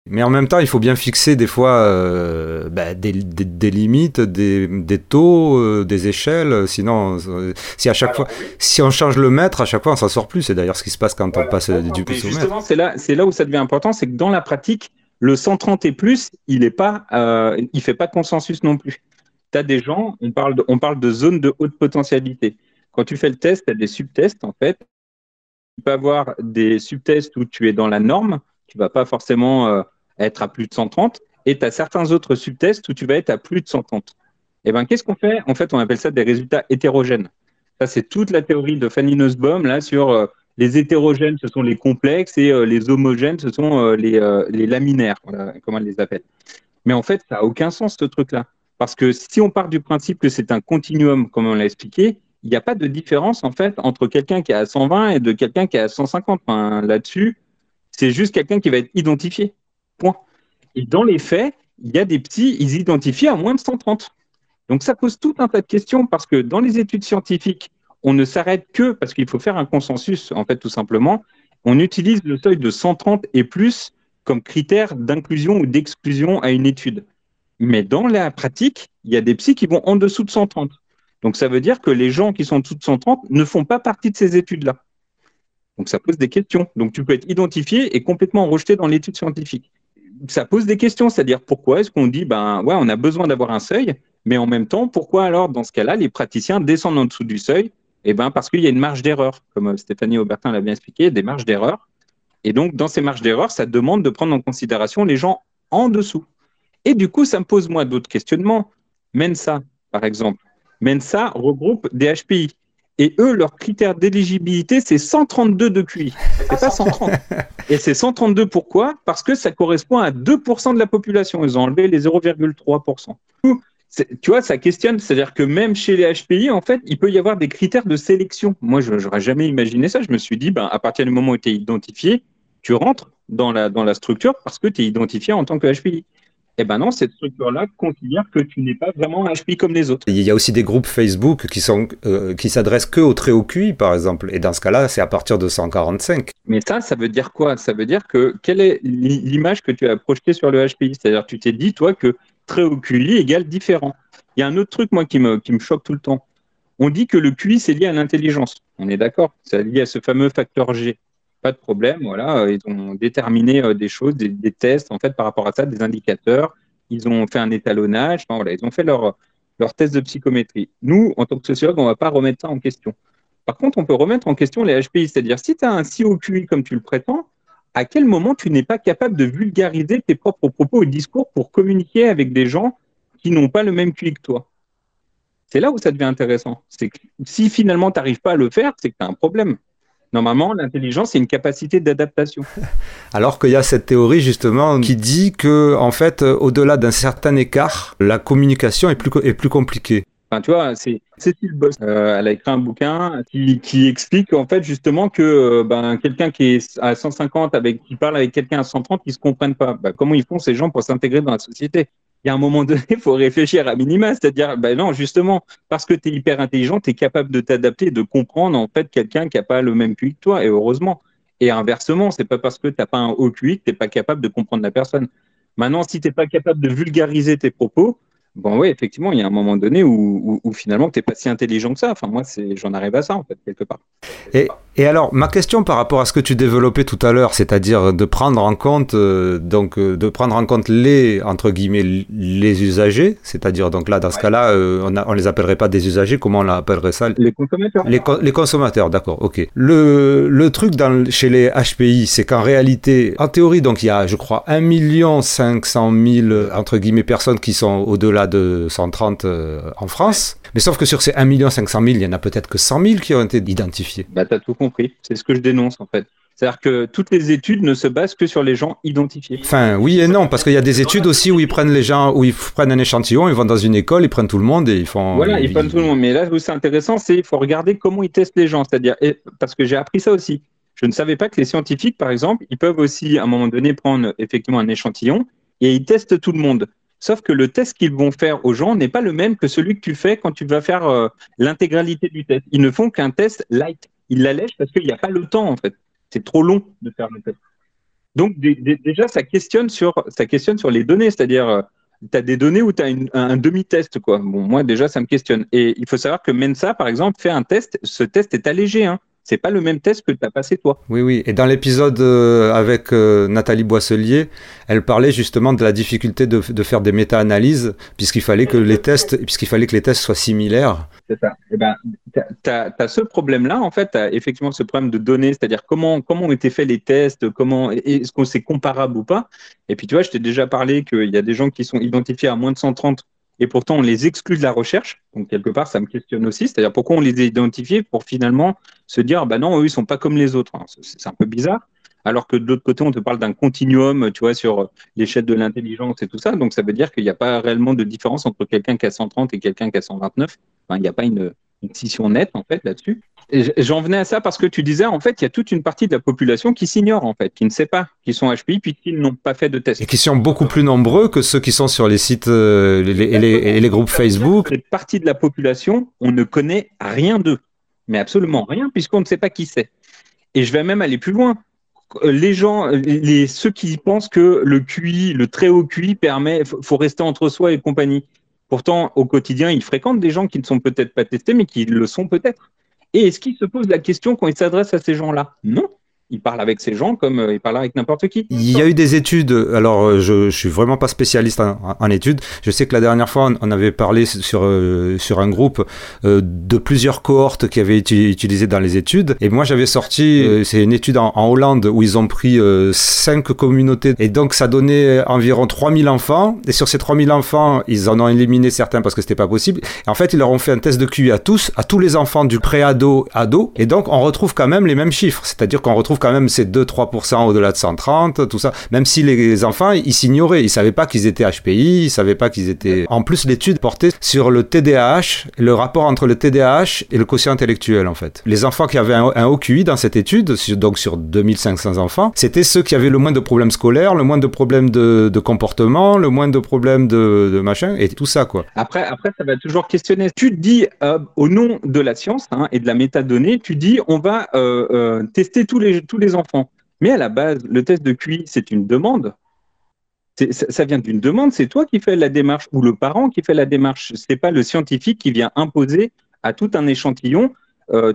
Mais en même temps, il faut bien fixer des fois euh, bah, des, des, limites, des, des taux, euh, des échelles. Sinon, euh, si à chaque fois, si on change le mètre, à chaque fois, on s'en sort plus. C'est d'ailleurs ce qui se passe quand on passe du au mètre. Justement, c'est là, c'est là où ça devient important, c'est que dans la pratique, le 130 et plus, il est pas, il fait pas de consensus non plus. Tu as des gens, on parle de, on parle de zones de haute potentialité. Quand tu fais le test, tu as des subtests en fait. Tu peux avoir des subtests où tu es dans la norme, tu vas pas forcément être à plus de 130, et tu as certains autres subtests où tu vas être à plus de 130. Et eh ben, qu'est-ce qu'on fait? En fait, on appelle ça des résultats hétérogènes. Ça, c'est toute la théorie de Fanny Nussbaum là sur euh, les hétérogènes, ce sont les complexes, et euh, les homogènes, ce sont euh, les, les, laminaires, comment elle les appelle. Mais en fait, ça n'a aucun sens ce truc-là. Parce que si on part du principe que c'est un continuum, comme on l'a expliqué, il n'y a pas de différence en fait entre quelqu'un qui est à 120 et de quelqu'un qui est à 150. Enfin, Là-dessus, c'est juste quelqu'un qui va être identifié. Point. Et dans les faits, il y a des petits, ils identifient à moins de 130. Donc ça pose tout un tas de questions parce que dans les études scientifiques, on ne s'arrête que parce qu'il faut faire un consensus, en fait, tout simplement. On utilise le seuil de 130 et plus comme critère d'inclusion ou d'exclusion à une étude. Mais dans la pratique, il y a des psys qui vont en dessous de 130. Donc ça veut dire que les gens qui sont en dessous de 130 ne font pas partie de ces études-là. Donc ça pose des questions. Donc tu peux être identifié et complètement rejeté dans l'étude scientifique ça pose des questions, c'est-à-dire pourquoi est-ce qu'on dit, ben ouais, on a besoin d'avoir un seuil, mais en même temps, pourquoi alors dans ce cas-là, les praticiens descendent en dessous du seuil? Eh ben parce qu'il y a une marge d'erreur, comme euh, Stéphanie Aubertin l'a bien expliqué, des marges d'erreur. Et donc dans ces marges d'erreur, ça demande de prendre en considération les gens en dessous. Et du coup, ça me pose moi d'autres questionnements. Mensa, par exemple. Mensa regroupe des HPI. Et eux, leur critère d'éligibilité, c'est 132 de QI. C'est pas 130. *laughs* Et c'est 132 pourquoi? Parce que ça correspond à 2% de la population. Ils ont enlevé les 0,3%. Tu vois, ça questionne. C'est-à-dire que même chez les HPI, en fait, il peut y avoir des critères de sélection. Moi, je n'aurais jamais imaginé ça. Je me suis dit, ben, à partir du moment où tu es identifié, tu rentres dans la, dans la structure parce que tu es identifié en tant que HPI. Eh ben non, cette structure-là considère que tu n'es pas vraiment un HPI comme les autres. Il y a aussi des groupes Facebook qui sont euh, qui s'adressent que au très haut QI, par exemple. Et dans ce cas-là, c'est à partir de 145. Mais ça, ça veut dire quoi? Ça veut dire que quelle est l'image que tu as projetée sur le HPI C'est-à-dire, tu t'es dit, toi, que très haut QI égale différent. Il y a un autre truc, moi, qui me, qui me choque tout le temps. On dit que le QI, c'est lié à l'intelligence. On est d'accord? C'est lié à ce fameux facteur G. Pas de problème, voilà. Ils ont déterminé euh, des choses, des, tests, en fait, par rapport à ça, des indicateurs ils ont fait un étalonnage, voilà, ils ont fait leur, test de psychométrie. Nous, en tant que sociologue, on ne va pas remettre ça en question. Par contre, on peut remettre en question les HPI, c'est-à-dire si tu as un si haut QI comme tu le prétends, à quel moment tu n'es pas capable de vulgariser tes propres propos et discours pour communiquer avec des gens qui n'ont pas le même QI que toi? C'est là où ça devient intéressant. Si finalement tu n'arrives pas à le faire, c'est que tu as un problème. Normalement, l'intelligence, c'est une capacité d'adaptation. *laughs* Alors qu'il y a cette théorie justement qui dit que, en fait, au-delà d'un certain écart, la communication est plus, est plus compliquée. Enfin, tu vois, c'est Cécile Boss. Euh, elle a écrit un bouquin qui, qui explique en fait justement que euh, ben, quelqu'un qui est à 150 avec qui parle avec quelqu'un à 130, ils se comprennent pas. Ben, comment ils font ces gens pour s'intégrer dans la société? Il y a un moment donné, il faut réfléchir à minima, c'est-à-dire, ben non, justement, parce que tu es hyper intelligent, tu es capable de t'adapter, de comprendre en fait quelqu'un qui n'a pas le même QI que toi, et heureusement. Et inversement, c'est pas parce que tu n'as pas un haut QI que tu n'es pas capable de comprendre la personne. Maintenant, si tu n'es pas capable de vulgariser tes propos, bon, oui, effectivement, il y a un moment donné où, finalement, tu n'es pas si intelligent que ça. Enfin, moi, j'en arrive à ça, en fait, quelque part. Et, et, alors, ma question par rapport à ce que tu développais tout à l'heure, c'est-à-dire de prendre en compte, euh, donc, euh, de prendre en compte les, entre guillemets, les usagers, c'est-à-dire, donc là, dans ce cas-là, euh, on, a, on les appellerait pas des usagers, comment on l'appellerait ça? Les consommateurs. Les, les consommateurs, d'accord, ok. Le, le truc dans, chez les HPI, c'est qu'en réalité, en théorie, donc, il y a, je crois, 1 500 000, entre guillemets, personnes qui sont au-delà de 130 en France. Mais sauf que sur ces 1 500 000, il y en a peut-être que 100 000 qui ont été identifiés. Bah, tout compris. C'est ce que je dénonce, en fait. C'est-à-dire que toutes les études ne se basent que sur les gens identifiés. Enfin, oui et non, parce qu'il y a des études aussi où ils prennent les gens, où ils prennent un échantillon, ils vont dans une école, ils prennent tout le monde et ils font. Voilà, ils, prennent tout le monde. Mais là où c'est intéressant, c'est qu'il faut regarder comment ils testent les gens. C'est-à-dire, parce que j'ai appris ça aussi. Je ne savais pas que les scientifiques, par exemple, ils peuvent aussi, à un moment donné, prendre effectivement un échantillon et ils testent tout le monde. Sauf que le test qu'ils vont faire aux gens n'est pas le même que celui que tu fais quand tu vas faire euh, l'intégralité du test. Ils ne font qu'un test light. Ils l'allègent parce qu'il n'y a pas le temps, en fait. C'est trop long de faire le test. Donc, déjà, ça questionne sur, ça questionne sur les données. C'est-à-dire, euh, tu as des données où tu as un, demi-test. quoi. Moi, déjà, ça me questionne. Et il faut savoir que Mensa, par exemple, fait un test. Ce test est allégé. Hein c'est pas le même test que tu as passé toi. Oui, oui. Et dans l'épisode euh, avec euh, Nathalie Boisselier, elle parlait justement de la difficulté de, de faire des méta-analyses, puisqu'il fallait que les tests, puisqu'il fallait que les tests soient similaires. C'est ça. Eh ben, tu as, ce problème-là, en fait, tu as effectivement ce problème de données, c'est-à-dire comment, comment ont été faits les tests, comment, est-ce qu'on c'est comparable ou pas. Et puis, tu vois, je t'ai déjà parlé qu'il y a des gens qui sont identifiés à moins de 130 et pourtant on les exclut de la recherche. Donc quelque part, ça me questionne aussi. C'est-à-dire pourquoi on les a identifiés pour finalement se dire, bah non, eux, ils sont pas comme les autres. C'est un peu bizarre. Alors que de l'autre côté, on te parle d'un continuum, tu vois, sur l'échelle de l'intelligence et tout ça. Donc ça veut dire qu'il n'y a pas réellement de différence entre quelqu'un qui a 130 et quelqu'un qui a 129. Enfin, il n'y a pas une, une scission nette en fait là-dessus. J'en venais à ça parce que tu disais, en fait, il y a toute une partie de la population qui s'ignore, en fait, qui ne sait pas qu'ils sont HPI, puis qui n'ont pas fait de test. Et qui sont beaucoup plus nombreux que ceux qui sont sur les sites euh, et les, groupes Facebook. Cette partie de la population, on ne connaît rien d'eux. Mais absolument rien, puisqu'on ne sait pas qui c'est. Et je vais même aller plus loin. Les gens, les, ceux qui pensent que le QI, le très haut QI permet, faut rester entre soi et compagnie. Pourtant, au quotidien, ils fréquentent des gens qui ne sont peut-être pas testés, mais qui le sont peut-être. Et est-ce qu'il se pose la question quand il s'adresse à ces gens-là? Non il parle avec ces gens comme euh, il parle avec n'importe qui. Il y a eu des études, alors euh, je, je suis vraiment pas spécialiste en, études. Je sais que la dernière fois, on avait parlé sur, euh, sur un groupe de plusieurs cohortes qui avaient été utilisées dans les études. Et moi, j'avais sorti, c'est une étude en, Hollande où ils ont pris cinq communautés. Et donc, ça donnait environ 3000 enfants. Et sur ces 3000 enfants, ils en ont éliminé certains parce que c'était pas possible. Et en fait, ils leur ont fait un test de QI à tous, à tous les enfants du pré-ado, ado. Et donc, on retrouve quand même les mêmes chiffres. C'est-à-dire qu'on retrouve quand même c'est 2-3% au-delà de 130, tout ça. Même si les enfants, ils s'ignoraient, ils savaient pas qu'ils étaient HPI, ils savaient pas qu'ils étaient. En plus, l'étude portait sur le TDAH, le rapport entre le TDAH et le quotient intellectuel en fait. Les enfants qui avaient un, un haut QI dans cette étude, donc sur 2500 enfants, c'était ceux qui avaient le moins de problèmes scolaires, le moins de problèmes de, de comportement, le moins de problèmes de, de, machin et tout ça quoi. Après, après ça va toujours questionner. Tu dis euh, au nom de la science hein, et de la métadonnée, tu dis on va euh, euh, tester tous les tous les enfants. Mais à la base, le test de QI, c'est une demande. Ça vient d'une demande, c'est toi qui fais la démarche ou le parent qui fait la démarche. C'est pas le scientifique qui vient imposer à tout un échantillon. Euh,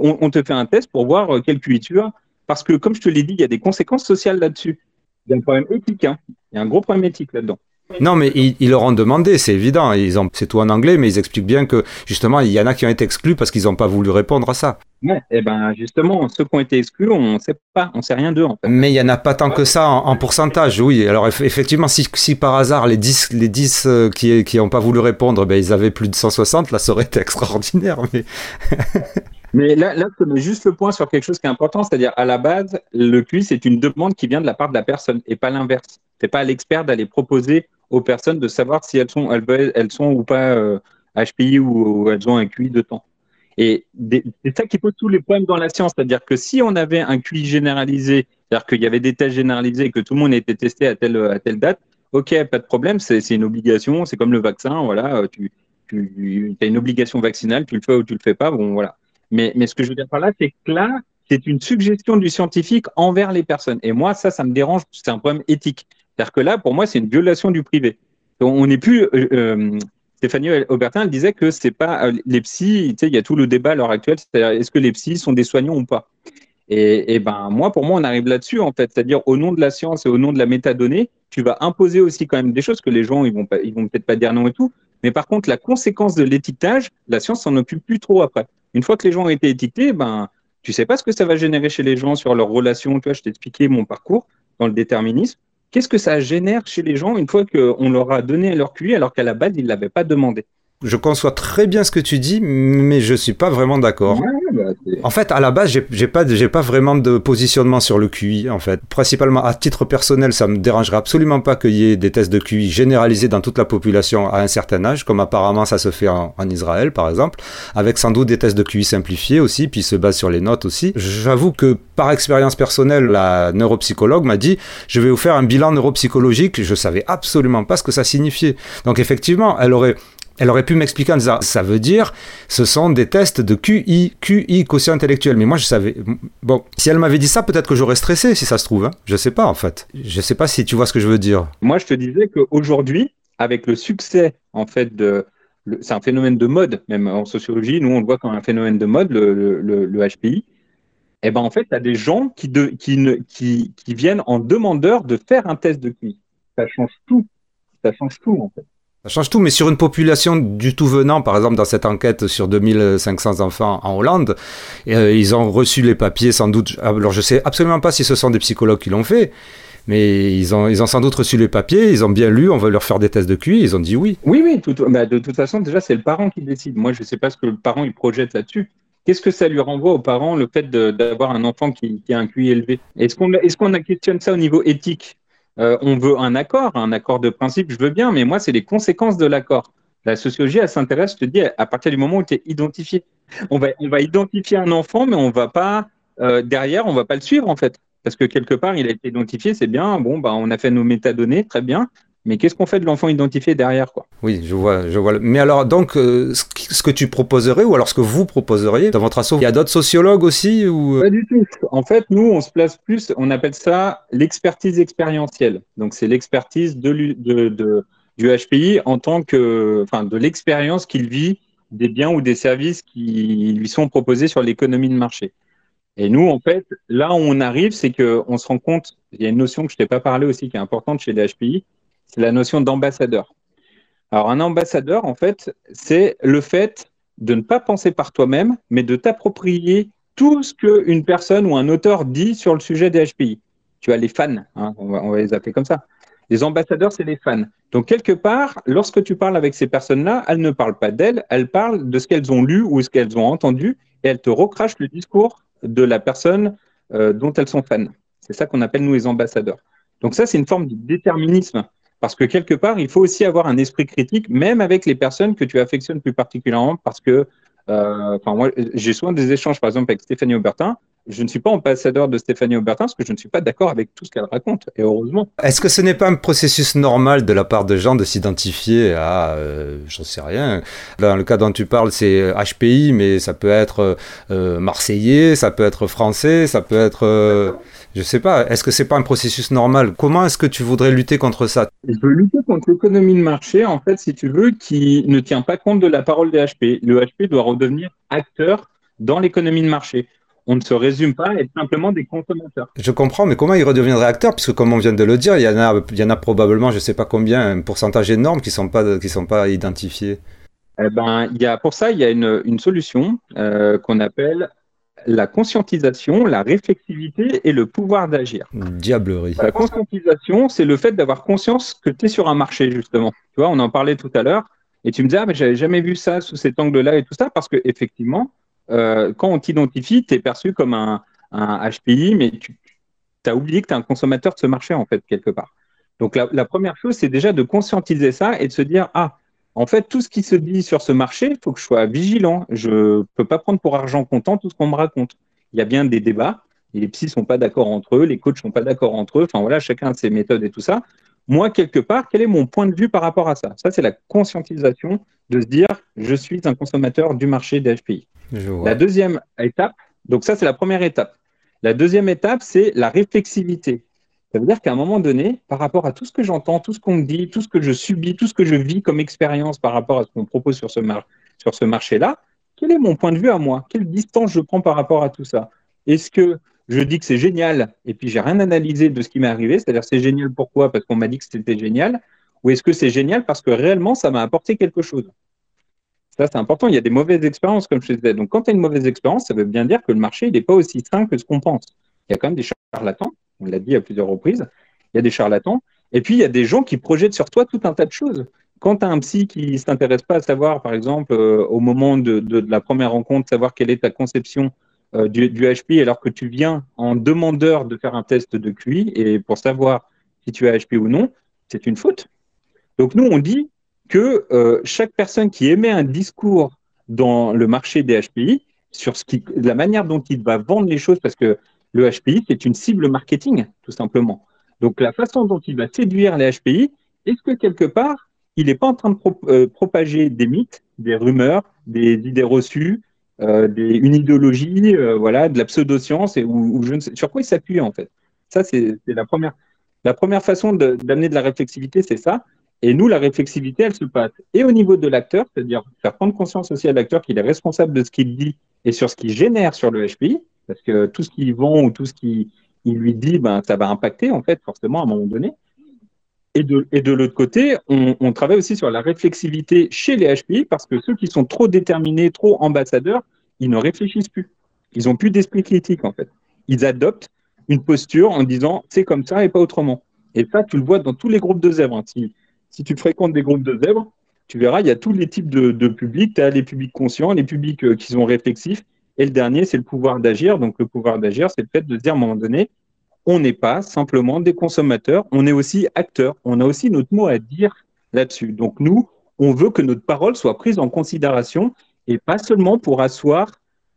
on, te fait un test pour voir quel QI tu as. Parce que, comme je te l'ai dit, il y a des conséquences sociales là-dessus. Il y a un problème éthique. Hein. Il y a un gros problème éthique là-dedans. Non, mais ils, ils, leur ont demandé, c'est évident. Ils ont, c'est tout en anglais, mais ils expliquent bien que justement, il y en a qui ont été exclus parce qu'ils n'ont pas voulu répondre à ça. Ouais, et ben justement, ceux qui ont été exclus, on ne sait pas, on sait rien d'eux en fait. Mais il y en a pas tant que ça en, en pourcentage, oui. Alors effectivement, si, si, par hasard les 10, les 10 euh, qui qui ont pas voulu répondre, ben ils avaient plus de 160, là ça aurait été *laughs* extraordinaire. Mais *laughs* Mais là, là, je mets juste le point sur quelque chose qui est important, c'est-à-dire à la base, le QI, c'est une demande qui vient de la part de la personne et pas l'inverse. C'est pas à l'expert d'aller proposer aux personnes de savoir si elles sont, elles, sont ou pas euh, HPI ou, ou, elles ont un QI de temps. Et c'est ça qui pose tous les problèmes dans la science, c'est-à-dire que si on avait un QI généralisé, c'est-à-dire qu'il y avait des tests généralisés et que tout le monde était testé à telle, à telle date, ok, pas de problème, c'est une obligation, c'est comme le vaccin, voilà, tu, tu as une obligation vaccinale, tu le fais ou tu le fais pas, bon voilà. Mais, mais ce que je veux dire par là, c'est que là, c'est une suggestion du scientifique envers les personnes. Et moi, ça, ça me dérange, c'est un problème éthique. C'est-à-dire que là, pour moi, c'est une violation du privé. On n'est plus. Euh, euh, Stéphanie Aubertin elle disait que c'est pas euh, les psys. Tu sais, il y a tout le débat à l'heure actuelle, c'est-à-dire est-ce que les psys sont des soignants ou pas? Et, et, ben moi, pour moi, on arrive là-dessus en fait, c'est-à-dire au nom de la science et au nom de la métadonnée, tu vas imposer aussi quand même des choses que les gens ils vont pas, ils vont peut-être pas dire non et tout. Mais par contre, la conséquence de l'étiquetage, la science s'en occupe plus trop après. Une fois que les gens ont été étiquetés, ben tu sais pas ce que ça va générer chez les gens sur leurs relations. Tu vois, je t'ai expliqué mon parcours dans le déterminisme. Qu'est-ce que ça génère chez les gens une fois qu'on leur a donné leur QI alors qu'à la base, ils ne l'avaient pas demandé? Je conçois très bien ce que tu dis, mais je suis pas vraiment d'accord. Ouais, bah, en fait, à la base, j'ai pas, j'ai pas vraiment de positionnement sur le QI. En fait, principalement à titre personnel, ça me dérangerait absolument pas qu'il y ait des tests de QI généralisés dans toute la population à un certain âge, comme apparemment ça se fait en, en Israël, par exemple, avec sans doute des tests de QI simplifiés aussi, puis se base sur les notes aussi. J'avoue que par expérience personnelle, la neuropsychologue m'a dit, je vais vous faire un bilan neuropsychologique. Je savais absolument pas ce que ça signifiait. Donc effectivement, elle aurait elle aurait pu m'expliquer en disant, ça veut dire, ce sont des tests de QI, QI, quotient intellectuel. Mais moi, je savais. Bon, si elle m'avait dit ça, peut-être que j'aurais stressé, si ça se trouve. Hein. Je sais pas, en fait. Je sais pas si tu vois ce que je veux dire. Moi, je te disais qu'aujourd'hui, avec le succès, en fait, de. C'est un phénomène de mode, même en sociologie. Nous, on le voit comme un phénomène de mode, le, HPI. Eh ben, en fait, tu as des gens qui, qui viennent en demandeur de faire un test de QI. Ça change tout. Ça change tout, en fait. Ça change tout, mais sur une population du tout venant, par exemple dans cette enquête sur 2500 enfants en Hollande, euh, ils ont reçu les papiers sans doute. Alors je sais absolument pas si ce sont des psychologues qui l'ont fait, mais ils ont, ils ont sans doute reçu les papiers, ils ont bien lu, on va leur faire des tests de QI, ils ont dit oui. Oui, oui, bah, de toute façon, déjà c'est le parent qui décide. Moi je sais pas ce que le parent il projette là-dessus. Qu'est-ce que ça lui renvoie aux parents le fait d'avoir un enfant qui, a un QI élevé? Est-ce qu'on est qu'on questionne ça au niveau éthique? Euh, on veut un accord, un accord de principe, je veux bien, mais moi, c'est les conséquences de l'accord. La sociologie, elle s'intéresse, je te dis, à partir du moment où tu es identifié. On va, identifier un enfant, mais on va pas, euh, derrière, on va pas le suivre, en fait. Parce que quelque part, il a été identifié, c'est bien, bon, bah, on a fait nos métadonnées, très bien, mais qu'est-ce qu'on fait de l'enfant identifié derrière quoi? Oui, je vois, je vois. Mais alors, donc, euh, ce que tu proposerais, ou alors ce que vous proposeriez dans votre assaut, il y a d'autres sociologues aussi ou... Pas du tout. En fait, nous, on se place plus, on appelle ça l'expertise expérientielle. Donc, c'est l'expertise de, de, de, du HPI en tant que, enfin, de l'expérience qu'il vit des biens ou des services qui lui sont proposés sur l'économie de marché. Et nous, en fait, là où on arrive, c'est qu'on se rend compte, il y a une notion que je t'ai pas parlé aussi qui est importante chez les HPI, c'est la notion d'ambassadeur. Alors, un ambassadeur, en fait, c'est le fait de ne pas penser par toi-même, mais de t'approprier tout ce qu'une personne ou un auteur dit sur le sujet des HPI. Tu as les fans, hein, on, va, on, va, les appeler comme ça. Les ambassadeurs, c'est les fans. Donc, quelque part, lorsque tu parles avec ces personnes-là, elles ne parlent pas d'elles, elles parlent de ce qu'elles ont lu ou ce qu'elles ont entendu, et elles te recrachent le discours de la personne dont elles sont fans. C'est ça qu'on appelle nous les ambassadeurs. Donc ça, c'est une forme de déterminisme. Parce que quelque part, il faut aussi avoir un esprit critique, même avec les personnes que tu affectionnes plus particulièrement, parce que euh, moi, j'ai souvent des échanges, par exemple, avec Stéphanie Aubertin. Je ne suis pas ambassadeur de Stéphanie Aubertin parce que je ne suis pas d'accord avec tout ce qu'elle raconte, et heureusement. Est-ce que ce n'est pas un processus normal de la part de gens de s'identifier à, euh, j'en sais rien, dans le cas dont tu parles, c'est HPI, mais ça peut être euh, marseillais, ça peut être français, ça peut être... Euh, je sais pas, est-ce que c'est pas un processus normal? Comment est-ce que tu voudrais lutter contre ça? Je veux lutter contre l'économie de marché, en fait, si tu veux, qui ne tient pas compte de la parole des HP. Le HP doit redevenir acteur dans l'économie de marché. On ne se résume pas à être simplement des consommateurs. Je comprends, mais comment il redeviendrait acteur Puisque comme on vient de le dire, il y en a, il y en a probablement, je ne sais pas combien, un pourcentage énorme qui ne sont, pas, qui sont pas identifiés. Eh ben, il y a, pour ça, il y a une, une solution euh, qu'on appelle la conscientisation, la réflexivité et le pouvoir d'agir. Diablerie. La conscientisation, c'est le fait d'avoir conscience que tu es sur un marché, justement. Tu vois, on en parlait tout à l'heure, et tu me disais, ah, mais j'avais jamais vu ça sous cet angle-là et tout ça, parce que effectivement, euh, quand on t'identifie, tu es perçu comme un, HPI, mais tu as oublié que tu es un consommateur de ce marché, en fait, quelque part. Donc, la première chose, c'est déjà de conscientiser ça et de se dire, ah, en fait, tout ce qui se dit sur ce marché, il faut que je sois vigilant. Je ne peux pas prendre pour argent comptant tout ce qu'on me raconte. Il y a bien des débats. Les psys ne sont pas d'accord entre eux, les coachs ne sont pas d'accord entre eux. Enfin voilà, chacun a ses méthodes et tout ça. Moi, quelque part, quel est mon point de vue par rapport à ça? Ça, c'est la conscientisation de se dire, je suis un consommateur du marché des HPI. La deuxième étape, donc ça, c'est la première étape. La deuxième étape, c'est la réflexivité. Ça veut dire qu'à un moment donné, par rapport à tout ce que j'entends, tout ce qu'on me dit, tout ce que je subis, tout ce que je vis comme expérience par rapport à ce qu'on propose sur ce, sur ce marché-là, quel est mon point de vue à moi? Quelle distance je prends par rapport à tout ça? Est-ce que je dis que c'est génial. Et puis j'ai rien analysé de ce qui m'est arrivé, c'est-à-dire c'est génial pourquoi? Parce qu'on m'a dit que c'était génial, ou est-ce que c'est génial parce que réellement ça m'a apporté quelque chose? Ça c'est important, il y a des mauvaises expériences comme je disais. Donc quand tu as une mauvaise expérience, ça veut bien dire que le marché n'est pas aussi sain que ce qu'on pense. Il y a quand même des charlatans. On l'a dit à plusieurs reprises, il y a des charlatans, et puis il y a des gens qui projettent sur toi tout un tas de choses. Quand tu as un psy qui ne s'intéresse pas à savoir, par exemple, euh, au moment de, la première rencontre, savoir quelle est ta conception euh, du, du, HPI, alors que tu viens en demandeur de faire un test de QI, et pour savoir si tu as HPI ou non, c'est une faute. Donc nous, on dit que euh, chaque personne qui émet un discours dans le marché des HPI, sur ce qui, la manière dont il va vendre les choses, parce que le HPI, c'est une cible marketing, tout simplement. Donc, la façon dont il va séduire les HPI, est-ce que quelque part, il n'est pas en train de euh, propager des mythes, des rumeurs, des idées reçues, euh, une idéologie, euh, voilà, de la pseudoscience, et, ou, je ne sais, sur quoi il s'appuie en fait Ça, c'est la première, la première façon d'amener de, la réflexivité, c'est ça. Et nous, la réflexivité, elle se passe et au niveau de l'acteur, c'est-à-dire faire prendre conscience aussi à l'acteur qu'il est responsable de ce qu'il dit et sur ce qu'il génère sur le HPI, parce que tout ce qu'il vend ou tout ce qu'il lui dit, ben, ça va impacter, en fait, forcément, à un moment donné. Et de, l'autre côté, on, travaille aussi sur la réflexivité chez les HPI, parce que ceux qui sont trop déterminés, trop ambassadeurs, ils ne réfléchissent plus. Ils n'ont plus d'esprit critique, en fait. Ils adoptent une posture en disant c'est comme ça et pas autrement. Et ça, tu le vois dans tous les groupes de zèbres. Si, si tu fréquentes des groupes de zèbres, tu verras, il y a tous les types de, de publics. Tu as les publics conscients, les publics euh, qui sont réflexifs, et le dernier, c'est le pouvoir d'agir. Donc, le pouvoir d'agir, c'est le fait de dire à un moment donné, on n'est pas simplement des consommateurs, on est aussi acteurs. On a aussi notre mot à dire là-dessus. Donc, nous, on veut que notre parole soit prise en considération et pas seulement pour asseoir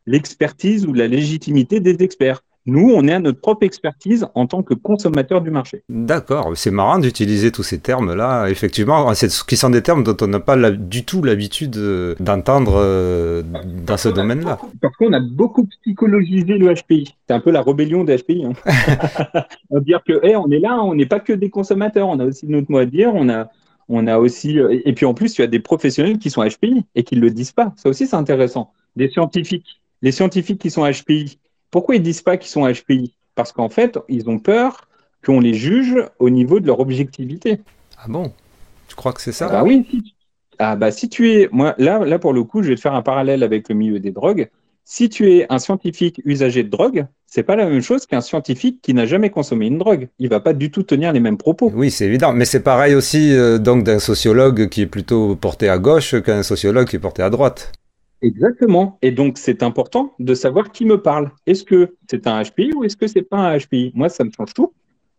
l'expertise ou la légitimité des experts. Nous, on est à notre propre expertise en tant que consommateur du marché. D'accord, c'est marrant d'utiliser tous ces termes-là. Effectivement, ce qui sont des termes dont on n'a pas du tout l'habitude euh, d'entendre euh, dans ce domaine-là. Parce qu'on a beaucoup psychologisé le HPI. C'est un peu la rébellion des HPI. Hein. *laughs* on dire que, on est là, on n'est pas que des consommateurs, on a aussi notre mot à dire, on a, on a aussi, euh, et puis en plus, il y a des professionnels qui sont HPI et qui ne le disent pas. Ça aussi, c'est intéressant. Des scientifiques. Les scientifiques qui sont HPI, pourquoi ils disent pas qu'ils sont HPI Parce qu'en fait, ils ont peur qu'on les juge au niveau de leur objectivité. Ah bon? Tu crois que c'est ça? Ah oui. Si tu... Ah bah si tu es, moi là, là pour le coup, je vais te faire un parallèle avec le milieu des drogues. Si tu es un scientifique usager de drogue, c'est pas la même chose qu'un scientifique qui n'a jamais consommé une drogue. Il va pas du tout tenir les mêmes propos. Oui, c'est évident, mais c'est pareil aussi euh, donc d'un sociologue qui est plutôt porté à gauche qu'un sociologue qui est porté à droite. Exactement. Et donc, c'est important de savoir qui me parle. Est-ce que c'est un HPI ou est-ce que c'est pas un HPI Moi, ça me change tout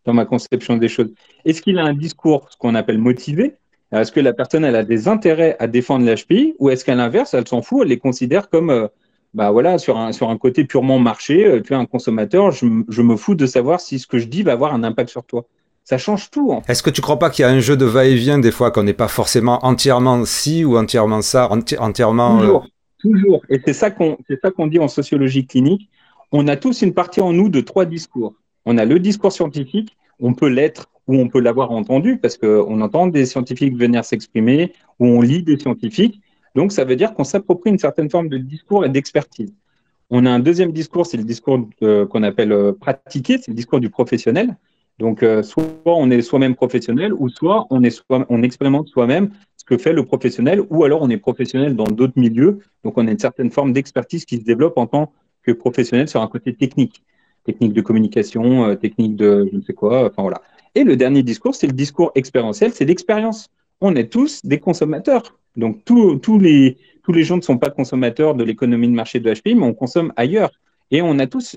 dans ma conception des choses. Est-ce qu'il a un discours, ce qu'on appelle motivé? Est-ce que la personne, elle a des intérêts à défendre l'HPI ou est-ce qu'à l'inverse, elle s'en fout, elle les considère comme, euh, bah voilà, sur un, sur un côté purement marché, euh, tu es un consommateur, je, je me fous de savoir si ce que je dis va avoir un impact sur toi ça change tout. Est-ce que tu crois pas qu'il y a un jeu de va-et-vient des fois qu'on n'est pas forcément entièrement ci ou entièrement ça, entièrement euh, toujours. Et c'est ça qu'on qu'on dit en sociologie clinique. On a tous une partie en nous de trois discours. On a le discours scientifique, on peut l'être ou on peut l'avoir entendu parce qu'on entend des scientifiques venir s'exprimer ou on lit des scientifiques. Donc ça veut dire qu'on s'approprie une certaine forme de discours et d'expertise. On a un deuxième discours, c'est le discours euh, qu'on appelle euh, pratiqué, c'est le discours du professionnel. Donc, euh, soit on est soi-même professionnel, ou soit on, est on expérimente soi-même que fait le professionnel, ou alors on est professionnel dans d'autres milieux. Donc, on a une certaine forme d'expertise qui se développe en tant que professionnel sur un côté technique, technique de communication, euh, technique de je ne sais quoi. Enfin voilà. Et le dernier discours, c'est le discours expérientiel, c'est l'expérience. On est tous des consommateurs. Donc, tous les, tous les gens ne sont pas consommateurs de l'économie de marché de HPI, mais on consomme ailleurs. Et on a tous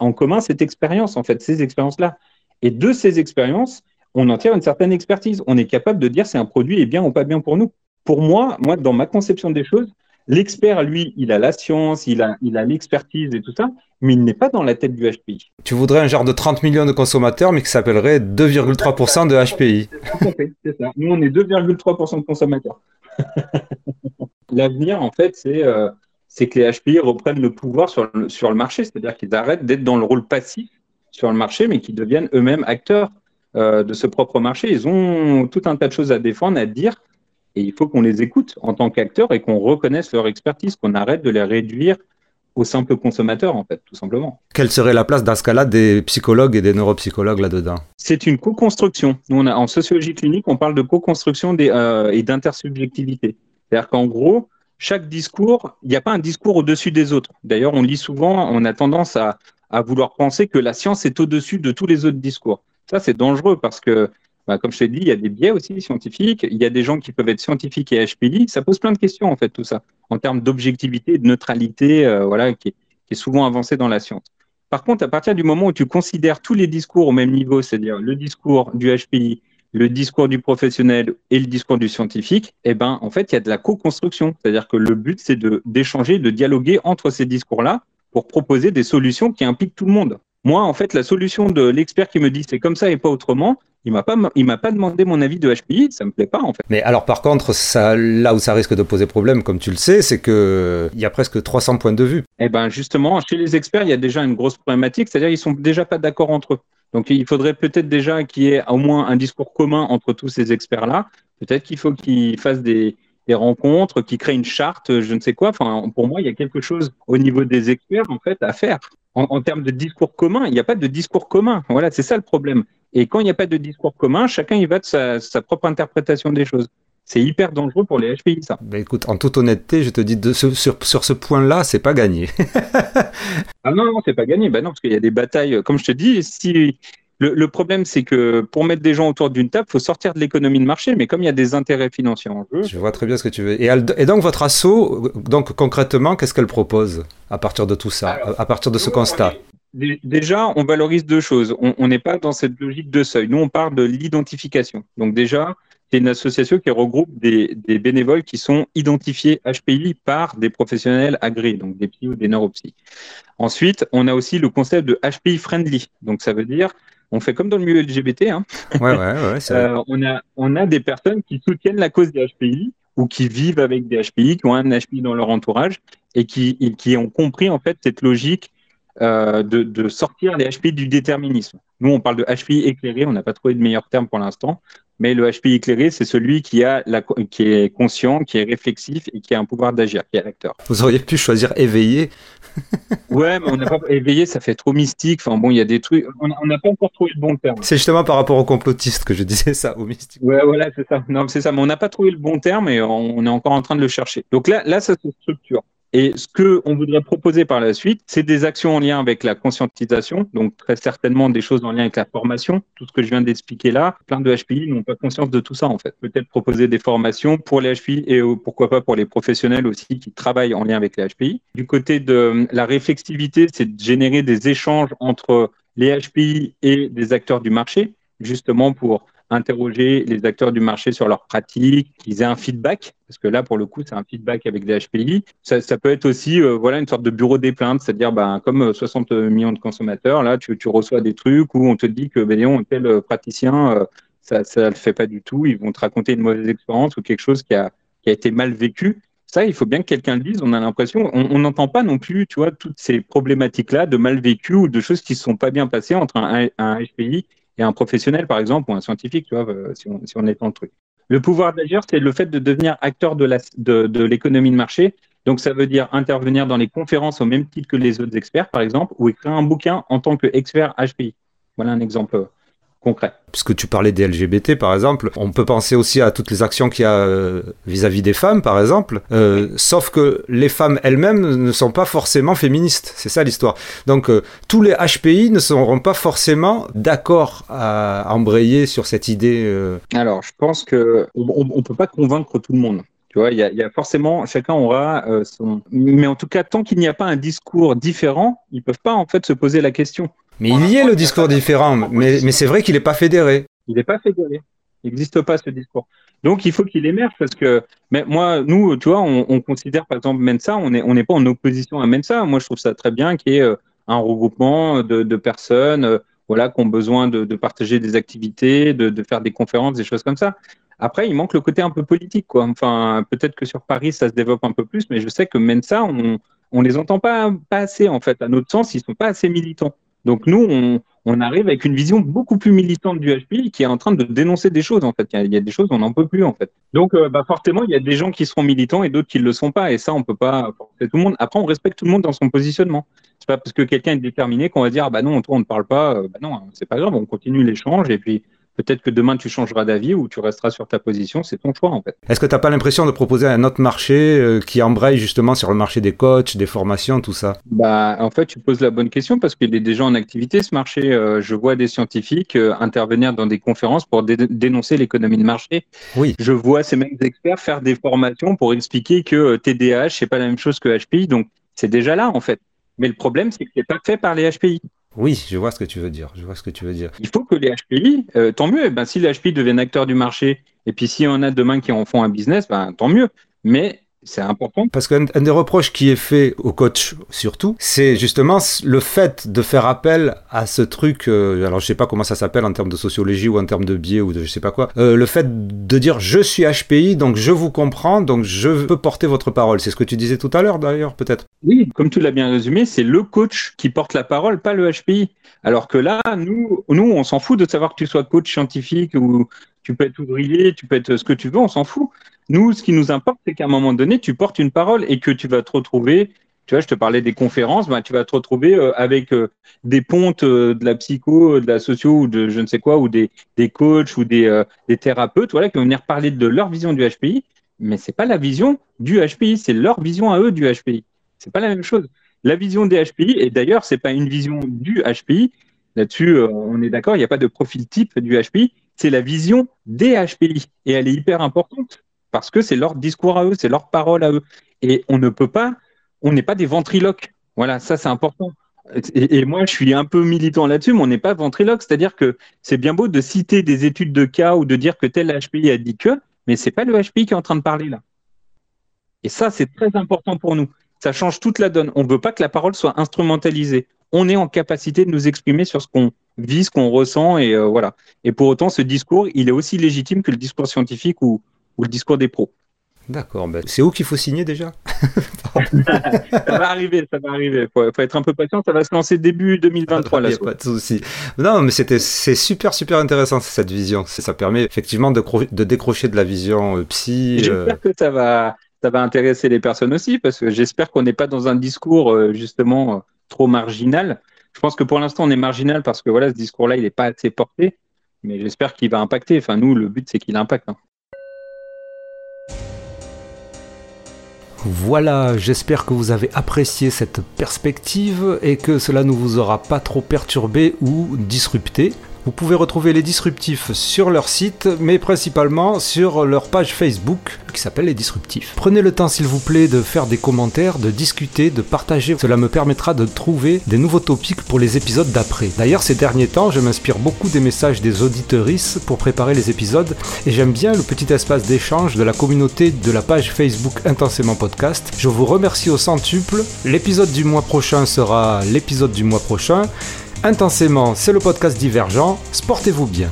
en commun cette expérience, en fait, ces expériences-là. Et de ces expériences, on en tire une certaine expertise. On est capable de dire si un produit est bien ou pas bien pour nous. Pour moi, moi, dans ma conception des choses, l'expert, lui, il a la science, il a, il a l'expertise et tout ça, mais il n'est pas dans la tête du HPI. Tu voudrais un genre de 30 millions de consommateurs, mais qui s'appellerait 2,3% de HPI. C'est ça. Nous, on est 2,3% de consommateurs. *laughs* L'avenir, en fait, c'est euh, que les HPI reprennent le pouvoir sur le, sur le marché, c'est-à-dire qu'ils arrêtent d'être dans le rôle passif sur le marché, mais qui deviennent eux-mêmes acteurs euh, de ce propre marché. Ils ont tout un tas de choses à défendre, à dire, et il faut qu'on les écoute en tant qu'acteurs et qu'on reconnaisse leur expertise, qu'on arrête de les réduire aux simples consommateurs, en fait, tout simplement. Quelle serait la place dans ce cas-là des psychologues et des neuropsychologues là-dedans? C'est une co-construction. Nous, on a, en sociologie clinique, on parle de co-construction euh, et d'intersubjectivité. C'est-à-dire qu'en gros, chaque discours, il n'y a pas un discours au-dessus des autres. D'ailleurs, on lit souvent, on a tendance à, à vouloir penser que la science est au-dessus de tous les autres discours. Ça, c'est dangereux parce que, bah, comme je t'ai dit, il y a des biais aussi scientifiques. Il y a des gens qui peuvent être scientifiques et HPI. Ça pose plein de questions, en fait, tout ça, en termes d'objectivité, de neutralité, euh, voilà, qui est, souvent avancé dans la science. Par contre, à partir du moment où tu considères tous les discours au même niveau, c'est-à-dire le discours du HPI, le discours du professionnel et le discours du scientifique, eh ben, en fait, il y a de la co-construction. C'est-à-dire que le but, c'est d'échanger, de dialoguer entre ces discours-là pour proposer des solutions qui impliquent tout le monde. Moi, en fait, la solution de l'expert qui me dit c'est comme ça et pas autrement, il m'a pas, il m'a pas demandé mon avis de HPI, ça me plaît pas en fait. Mais alors par contre, ça, là où ça risque de poser problème, comme tu le sais, c'est que il y a presque 300 points de vue. Eh ben justement, chez les experts, il y a déjà une grosse problématique, c'est-à-dire ils sont déjà pas d'accord entre eux. Donc il faudrait peut-être déjà qu'il y ait au moins un discours commun entre tous ces experts-là. Peut-être qu'il faut qu'ils fassent des, des rencontres, qui créent une charte, je ne sais quoi. Enfin, pour moi, il y a quelque chose au niveau des experts en fait à faire. En, termes de discours commun, il n'y a pas de discours commun. Voilà, c'est ça le problème. Et quand il n'y a pas de discours commun, chacun y va de sa, propre interprétation des choses. C'est hyper dangereux pour les HPI, ça. Ben écoute, en toute honnêteté, je te dis, de sur, sur ce point-là, c'est pas gagné. *laughs* ah non, non, c'est pas gagné. Ben non, parce qu'il y a des batailles. Comme je te dis, si le, problème, c'est que pour mettre des gens autour d'une table, il faut sortir de l'économie de marché, mais comme il y a des intérêts financiers en jeu. Je vois très bien ce que tu veux. Et, et donc, votre asso, donc concrètement, qu'est-ce qu'elle propose à partir de tout ça, à partir de ce constat Déjà, on valorise deux choses. On n'est pas dans cette logique de seuil. Nous, on parle de l'identification. Donc, déjà, c'est une association qui regroupe des, des, bénévoles qui sont identifiés HPI par des professionnels agréés, donc des psy ou des neuropsy. Ensuite, on a aussi le concept de HPI friendly. Donc, ça veut dire on fait comme dans le milieu LGBT. Hein. Ouais, ouais, ouais, euh, on, a, on a des personnes qui soutiennent la cause des HPI ou qui vivent avec des HPI, qui ont un HPI dans leur entourage et qui, qui ont compris en fait cette logique euh, de, de, sortir les HPI du déterminisme. Nous, on parle de HPI éclairé, on n'a pas trouvé de meilleur terme pour l'instant, mais le HPI éclairé, c'est celui qui, a la, qui est conscient, qui est réflexif et qui a un pouvoir d'agir, qui est acteur. Vous auriez pu choisir éveillé. *laughs* ouais, mais on n'a pas éveillé, ça fait trop mystique. Enfin bon, il y a des trucs. On n'a pas encore trouvé le bon terme. C'est justement par rapport aux complotistes que je disais ça, au mystique. Ouais, voilà, c'est ça. Non, c'est ça. Mais on n'a pas trouvé le bon terme et on est encore en train de le chercher. Donc là, là, ça se structure. Et ce que on voudrait proposer par la suite, c'est des actions en lien avec la conscientisation, donc très certainement des choses en lien avec la formation. Tout ce que je viens d'expliquer là, plein de HPI n'ont pas conscience de tout ça en fait. Peut-être proposer des formations pour les HPI et euh, pourquoi pas pour les professionnels aussi qui travaillent en lien avec les HPI. Du côté de la réflexivité, c'est de générer des échanges entre les HPI et des acteurs du marché, justement pour interroger les acteurs du marché sur leurs pratiques, qu'ils aient un feedback, parce que là, pour le coup, c'est un feedback avec des HPI. Ça, peut être aussi euh, voilà, une sorte de bureau des plaintes, c'est-à-dire ben, comme 60 euh, millions de consommateurs, là, tu, reçois des trucs où on te dit que ben, tel praticien, euh, ça ne le fait pas du tout, ils vont te raconter une mauvaise expérience ou quelque chose qui a, qui a été mal vécu. Ça, il faut bien que quelqu'un le dise. On a l'impression, on n'entend pas non plus, tu vois, toutes ces problématiques-là de mal vécu ou de choses qui ne sont pas bien passées entre un HPI et un professionnel, par exemple, ou un scientifique, tu vois, euh, si on, est dans le truc. Le pouvoir d'agir, c'est le fait de devenir acteur de l'économie de, de, de marché. Donc, ça veut dire intervenir dans les conférences au même titre que les autres experts, par exemple, ou écrire un bouquin en tant qu'expert HPI. Voilà un exemple concret. Puisque tu parlais des LGBT, par exemple, on peut penser aussi à toutes les actions qu'il y a euh, vis-à-vis des femmes, par exemple, euh, sauf que les femmes elles-mêmes ne sont pas forcément féministes. C'est ça l'histoire. Donc, euh, tous les HPI ne seront pas forcément d'accord à embrayer sur cette idée. Alors, je pense que on ne peut pas convaincre tout le monde. Tu vois, il y, y, a forcément, chacun aura son. Mais en tout cas, tant qu'il n'y a pas un discours différent, ils peuvent pas en fait se poser la question. Mais il y est le discours différent, mais, mais c'est vrai qu'il n'est pas fédéré. Il n'est pas fédéré. Il n'existe pas ce discours. Donc il faut qu'il émerge parce que mais moi, nous, tu vois, on, on considère par exemple Mensa, on n'est on n'est pas en opposition à Mensa. Moi, je trouve ça très bien qu'il y ait euh, un regroupement de, de personnes euh, voilà, qui ont besoin de, de partager des activités, de, de, faire des conférences, des choses comme ça. Après, il manque le côté un peu politique, quoi. Enfin, peut-être que sur Paris, ça se développe un peu plus, mais je sais que Mensa, on, on les entend pas, pas assez, en fait. À notre sens, ils sont pas assez militants. Donc nous, on, arrive avec une vision beaucoup plus militante du HPI qui est en train de dénoncer des choses en fait. Il y a, des choses on n'en peut plus en fait. Donc euh, bah forcément, il y a des gens qui seront militants et d'autres qui ne le sont pas. Et ça, on peut pas tout le monde. Après, on respecte tout le monde dans son positionnement. C'est pas parce que quelqu'un est déterminé qu'on va dire ah bah non, on ne parle pas. Euh, bah non, c'est pas grave, on continue l'échange et puis Peut-être que demain tu changeras d'avis ou tu resteras sur ta position, c'est ton choix en fait. Est-ce que tu n'as pas l'impression de proposer un autre marché euh, qui embraye justement sur le marché des coachs, des formations, tout ça? Bah en fait tu poses la bonne question parce qu'il est déjà en activité ce marché. Euh, je vois des scientifiques euh, intervenir dans des conférences pour dénoncer l'économie de marché. Oui. Je vois ces mêmes experts faire des formations pour expliquer que TDAH c'est pas la même chose que HPI, donc c'est déjà là en fait. Mais le problème c'est que c'est pas fait par les HPI. Oui, je vois ce que tu veux dire. Je vois ce que tu veux dire. Il faut que les HPI, euh, tant mieux. Ben, si les HPI deviennent acteurs du marché, et puis s'il y en a demain qui en font un business, ben, tant mieux. Mais c'est important. Parce qu'un des reproches qui est fait au coach surtout, c'est justement le fait de faire appel à ce truc, euh, alors je sais pas comment ça s'appelle en termes de sociologie ou en termes de biais ou de je sais pas quoi, euh, le fait de dire je suis HPI, donc je vous comprends, donc je peux porter votre parole. C'est ce que tu disais tout à l'heure d'ailleurs, peut-être. Oui, comme tu l'as bien résumé, c'est le coach qui porte la parole, pas le HPI. Alors que là, nous, nous on s'en fout de savoir que tu sois coach scientifique ou tu peux être ouvrier, tu peux être ce que tu veux, on s'en fout. Nous, ce qui nous importe, c'est qu'à un moment donné, tu portes une parole et que tu vas te retrouver. Tu vois, je te parlais des conférences, ben, tu vas te retrouver euh, avec euh, des pontes euh, de la psycho, de la socio ou de je ne sais quoi, ou des, des coachs ou des, des thérapeutes, voilà, qui vont venir parler de leur vision du HPI. Mais c'est pas la vision du HPI, c'est leur vision à eux du HPI. C'est pas la même chose. La vision des HPI, et d'ailleurs, c'est pas une vision du HPI. Là-dessus, on est d'accord, il n'y a pas de profil type du HPI. C'est la vision des HPI. Et elle est hyper importante parce que c'est leur discours à eux, c'est leur parole à eux. Et on ne peut pas, on n'est pas des ventriloques. Voilà, ça c'est important. Et, moi, je suis un peu militant là-dessus, mais on n'est pas ventriloque. C'est-à-dire que c'est bien beau de citer des études de cas ou de dire que tel HPI a dit que, mais c'est pas le HPI qui est en train de parler là. Et ça, c'est très important pour nous. Ça change toute la donne. On ne veut pas que la parole soit instrumentalisée. On est en capacité de nous exprimer sur ce qu'on vit, ce qu'on ressent, et euh, voilà. Et pour autant, ce discours, il est aussi légitime que le discours scientifique ou, ou le discours des pros. D'accord, ben c'est où qu'il faut signer déjà? *laughs* Ça va arriver, ça va arriver. Il faut, faut, être un peu patient, ça va se lancer début 2023. Il n'y a pas de souci. Non, mais c'était c'est super super intéressant cette vision. Ça permet effectivement de, de décrocher de la vision euh, psy. J'espère euh... que ça va ça va intéresser les personnes aussi parce que j'espère qu'on n'est pas dans un discours euh, justement trop marginal. Je pense que pour l'instant on est marginal parce que voilà ce discours-là il n'est pas assez porté, mais j'espère qu'il va impacter. Enfin nous le but c'est qu'il impacte. Hein. Voilà, j'espère que vous avez apprécié cette perspective et que cela ne vous aura pas trop perturbé ou disrupté. Vous pouvez retrouver les disruptifs sur leur site, mais principalement sur leur page Facebook qui s'appelle Les Disruptifs. Prenez le temps s'il vous plaît de faire des commentaires, de discuter, de partager. Cela me permettra de trouver des nouveaux topics pour les épisodes d'après. D'ailleurs, ces derniers temps, je m'inspire beaucoup des messages des auditorices pour préparer les épisodes et j'aime bien le petit espace d'échange de la communauté de la page Facebook Intensément Podcast. Je vous remercie au centuple. L'épisode du mois prochain sera l'épisode du mois prochain. Intensément, c'est le podcast divergent. Sportez-vous bien.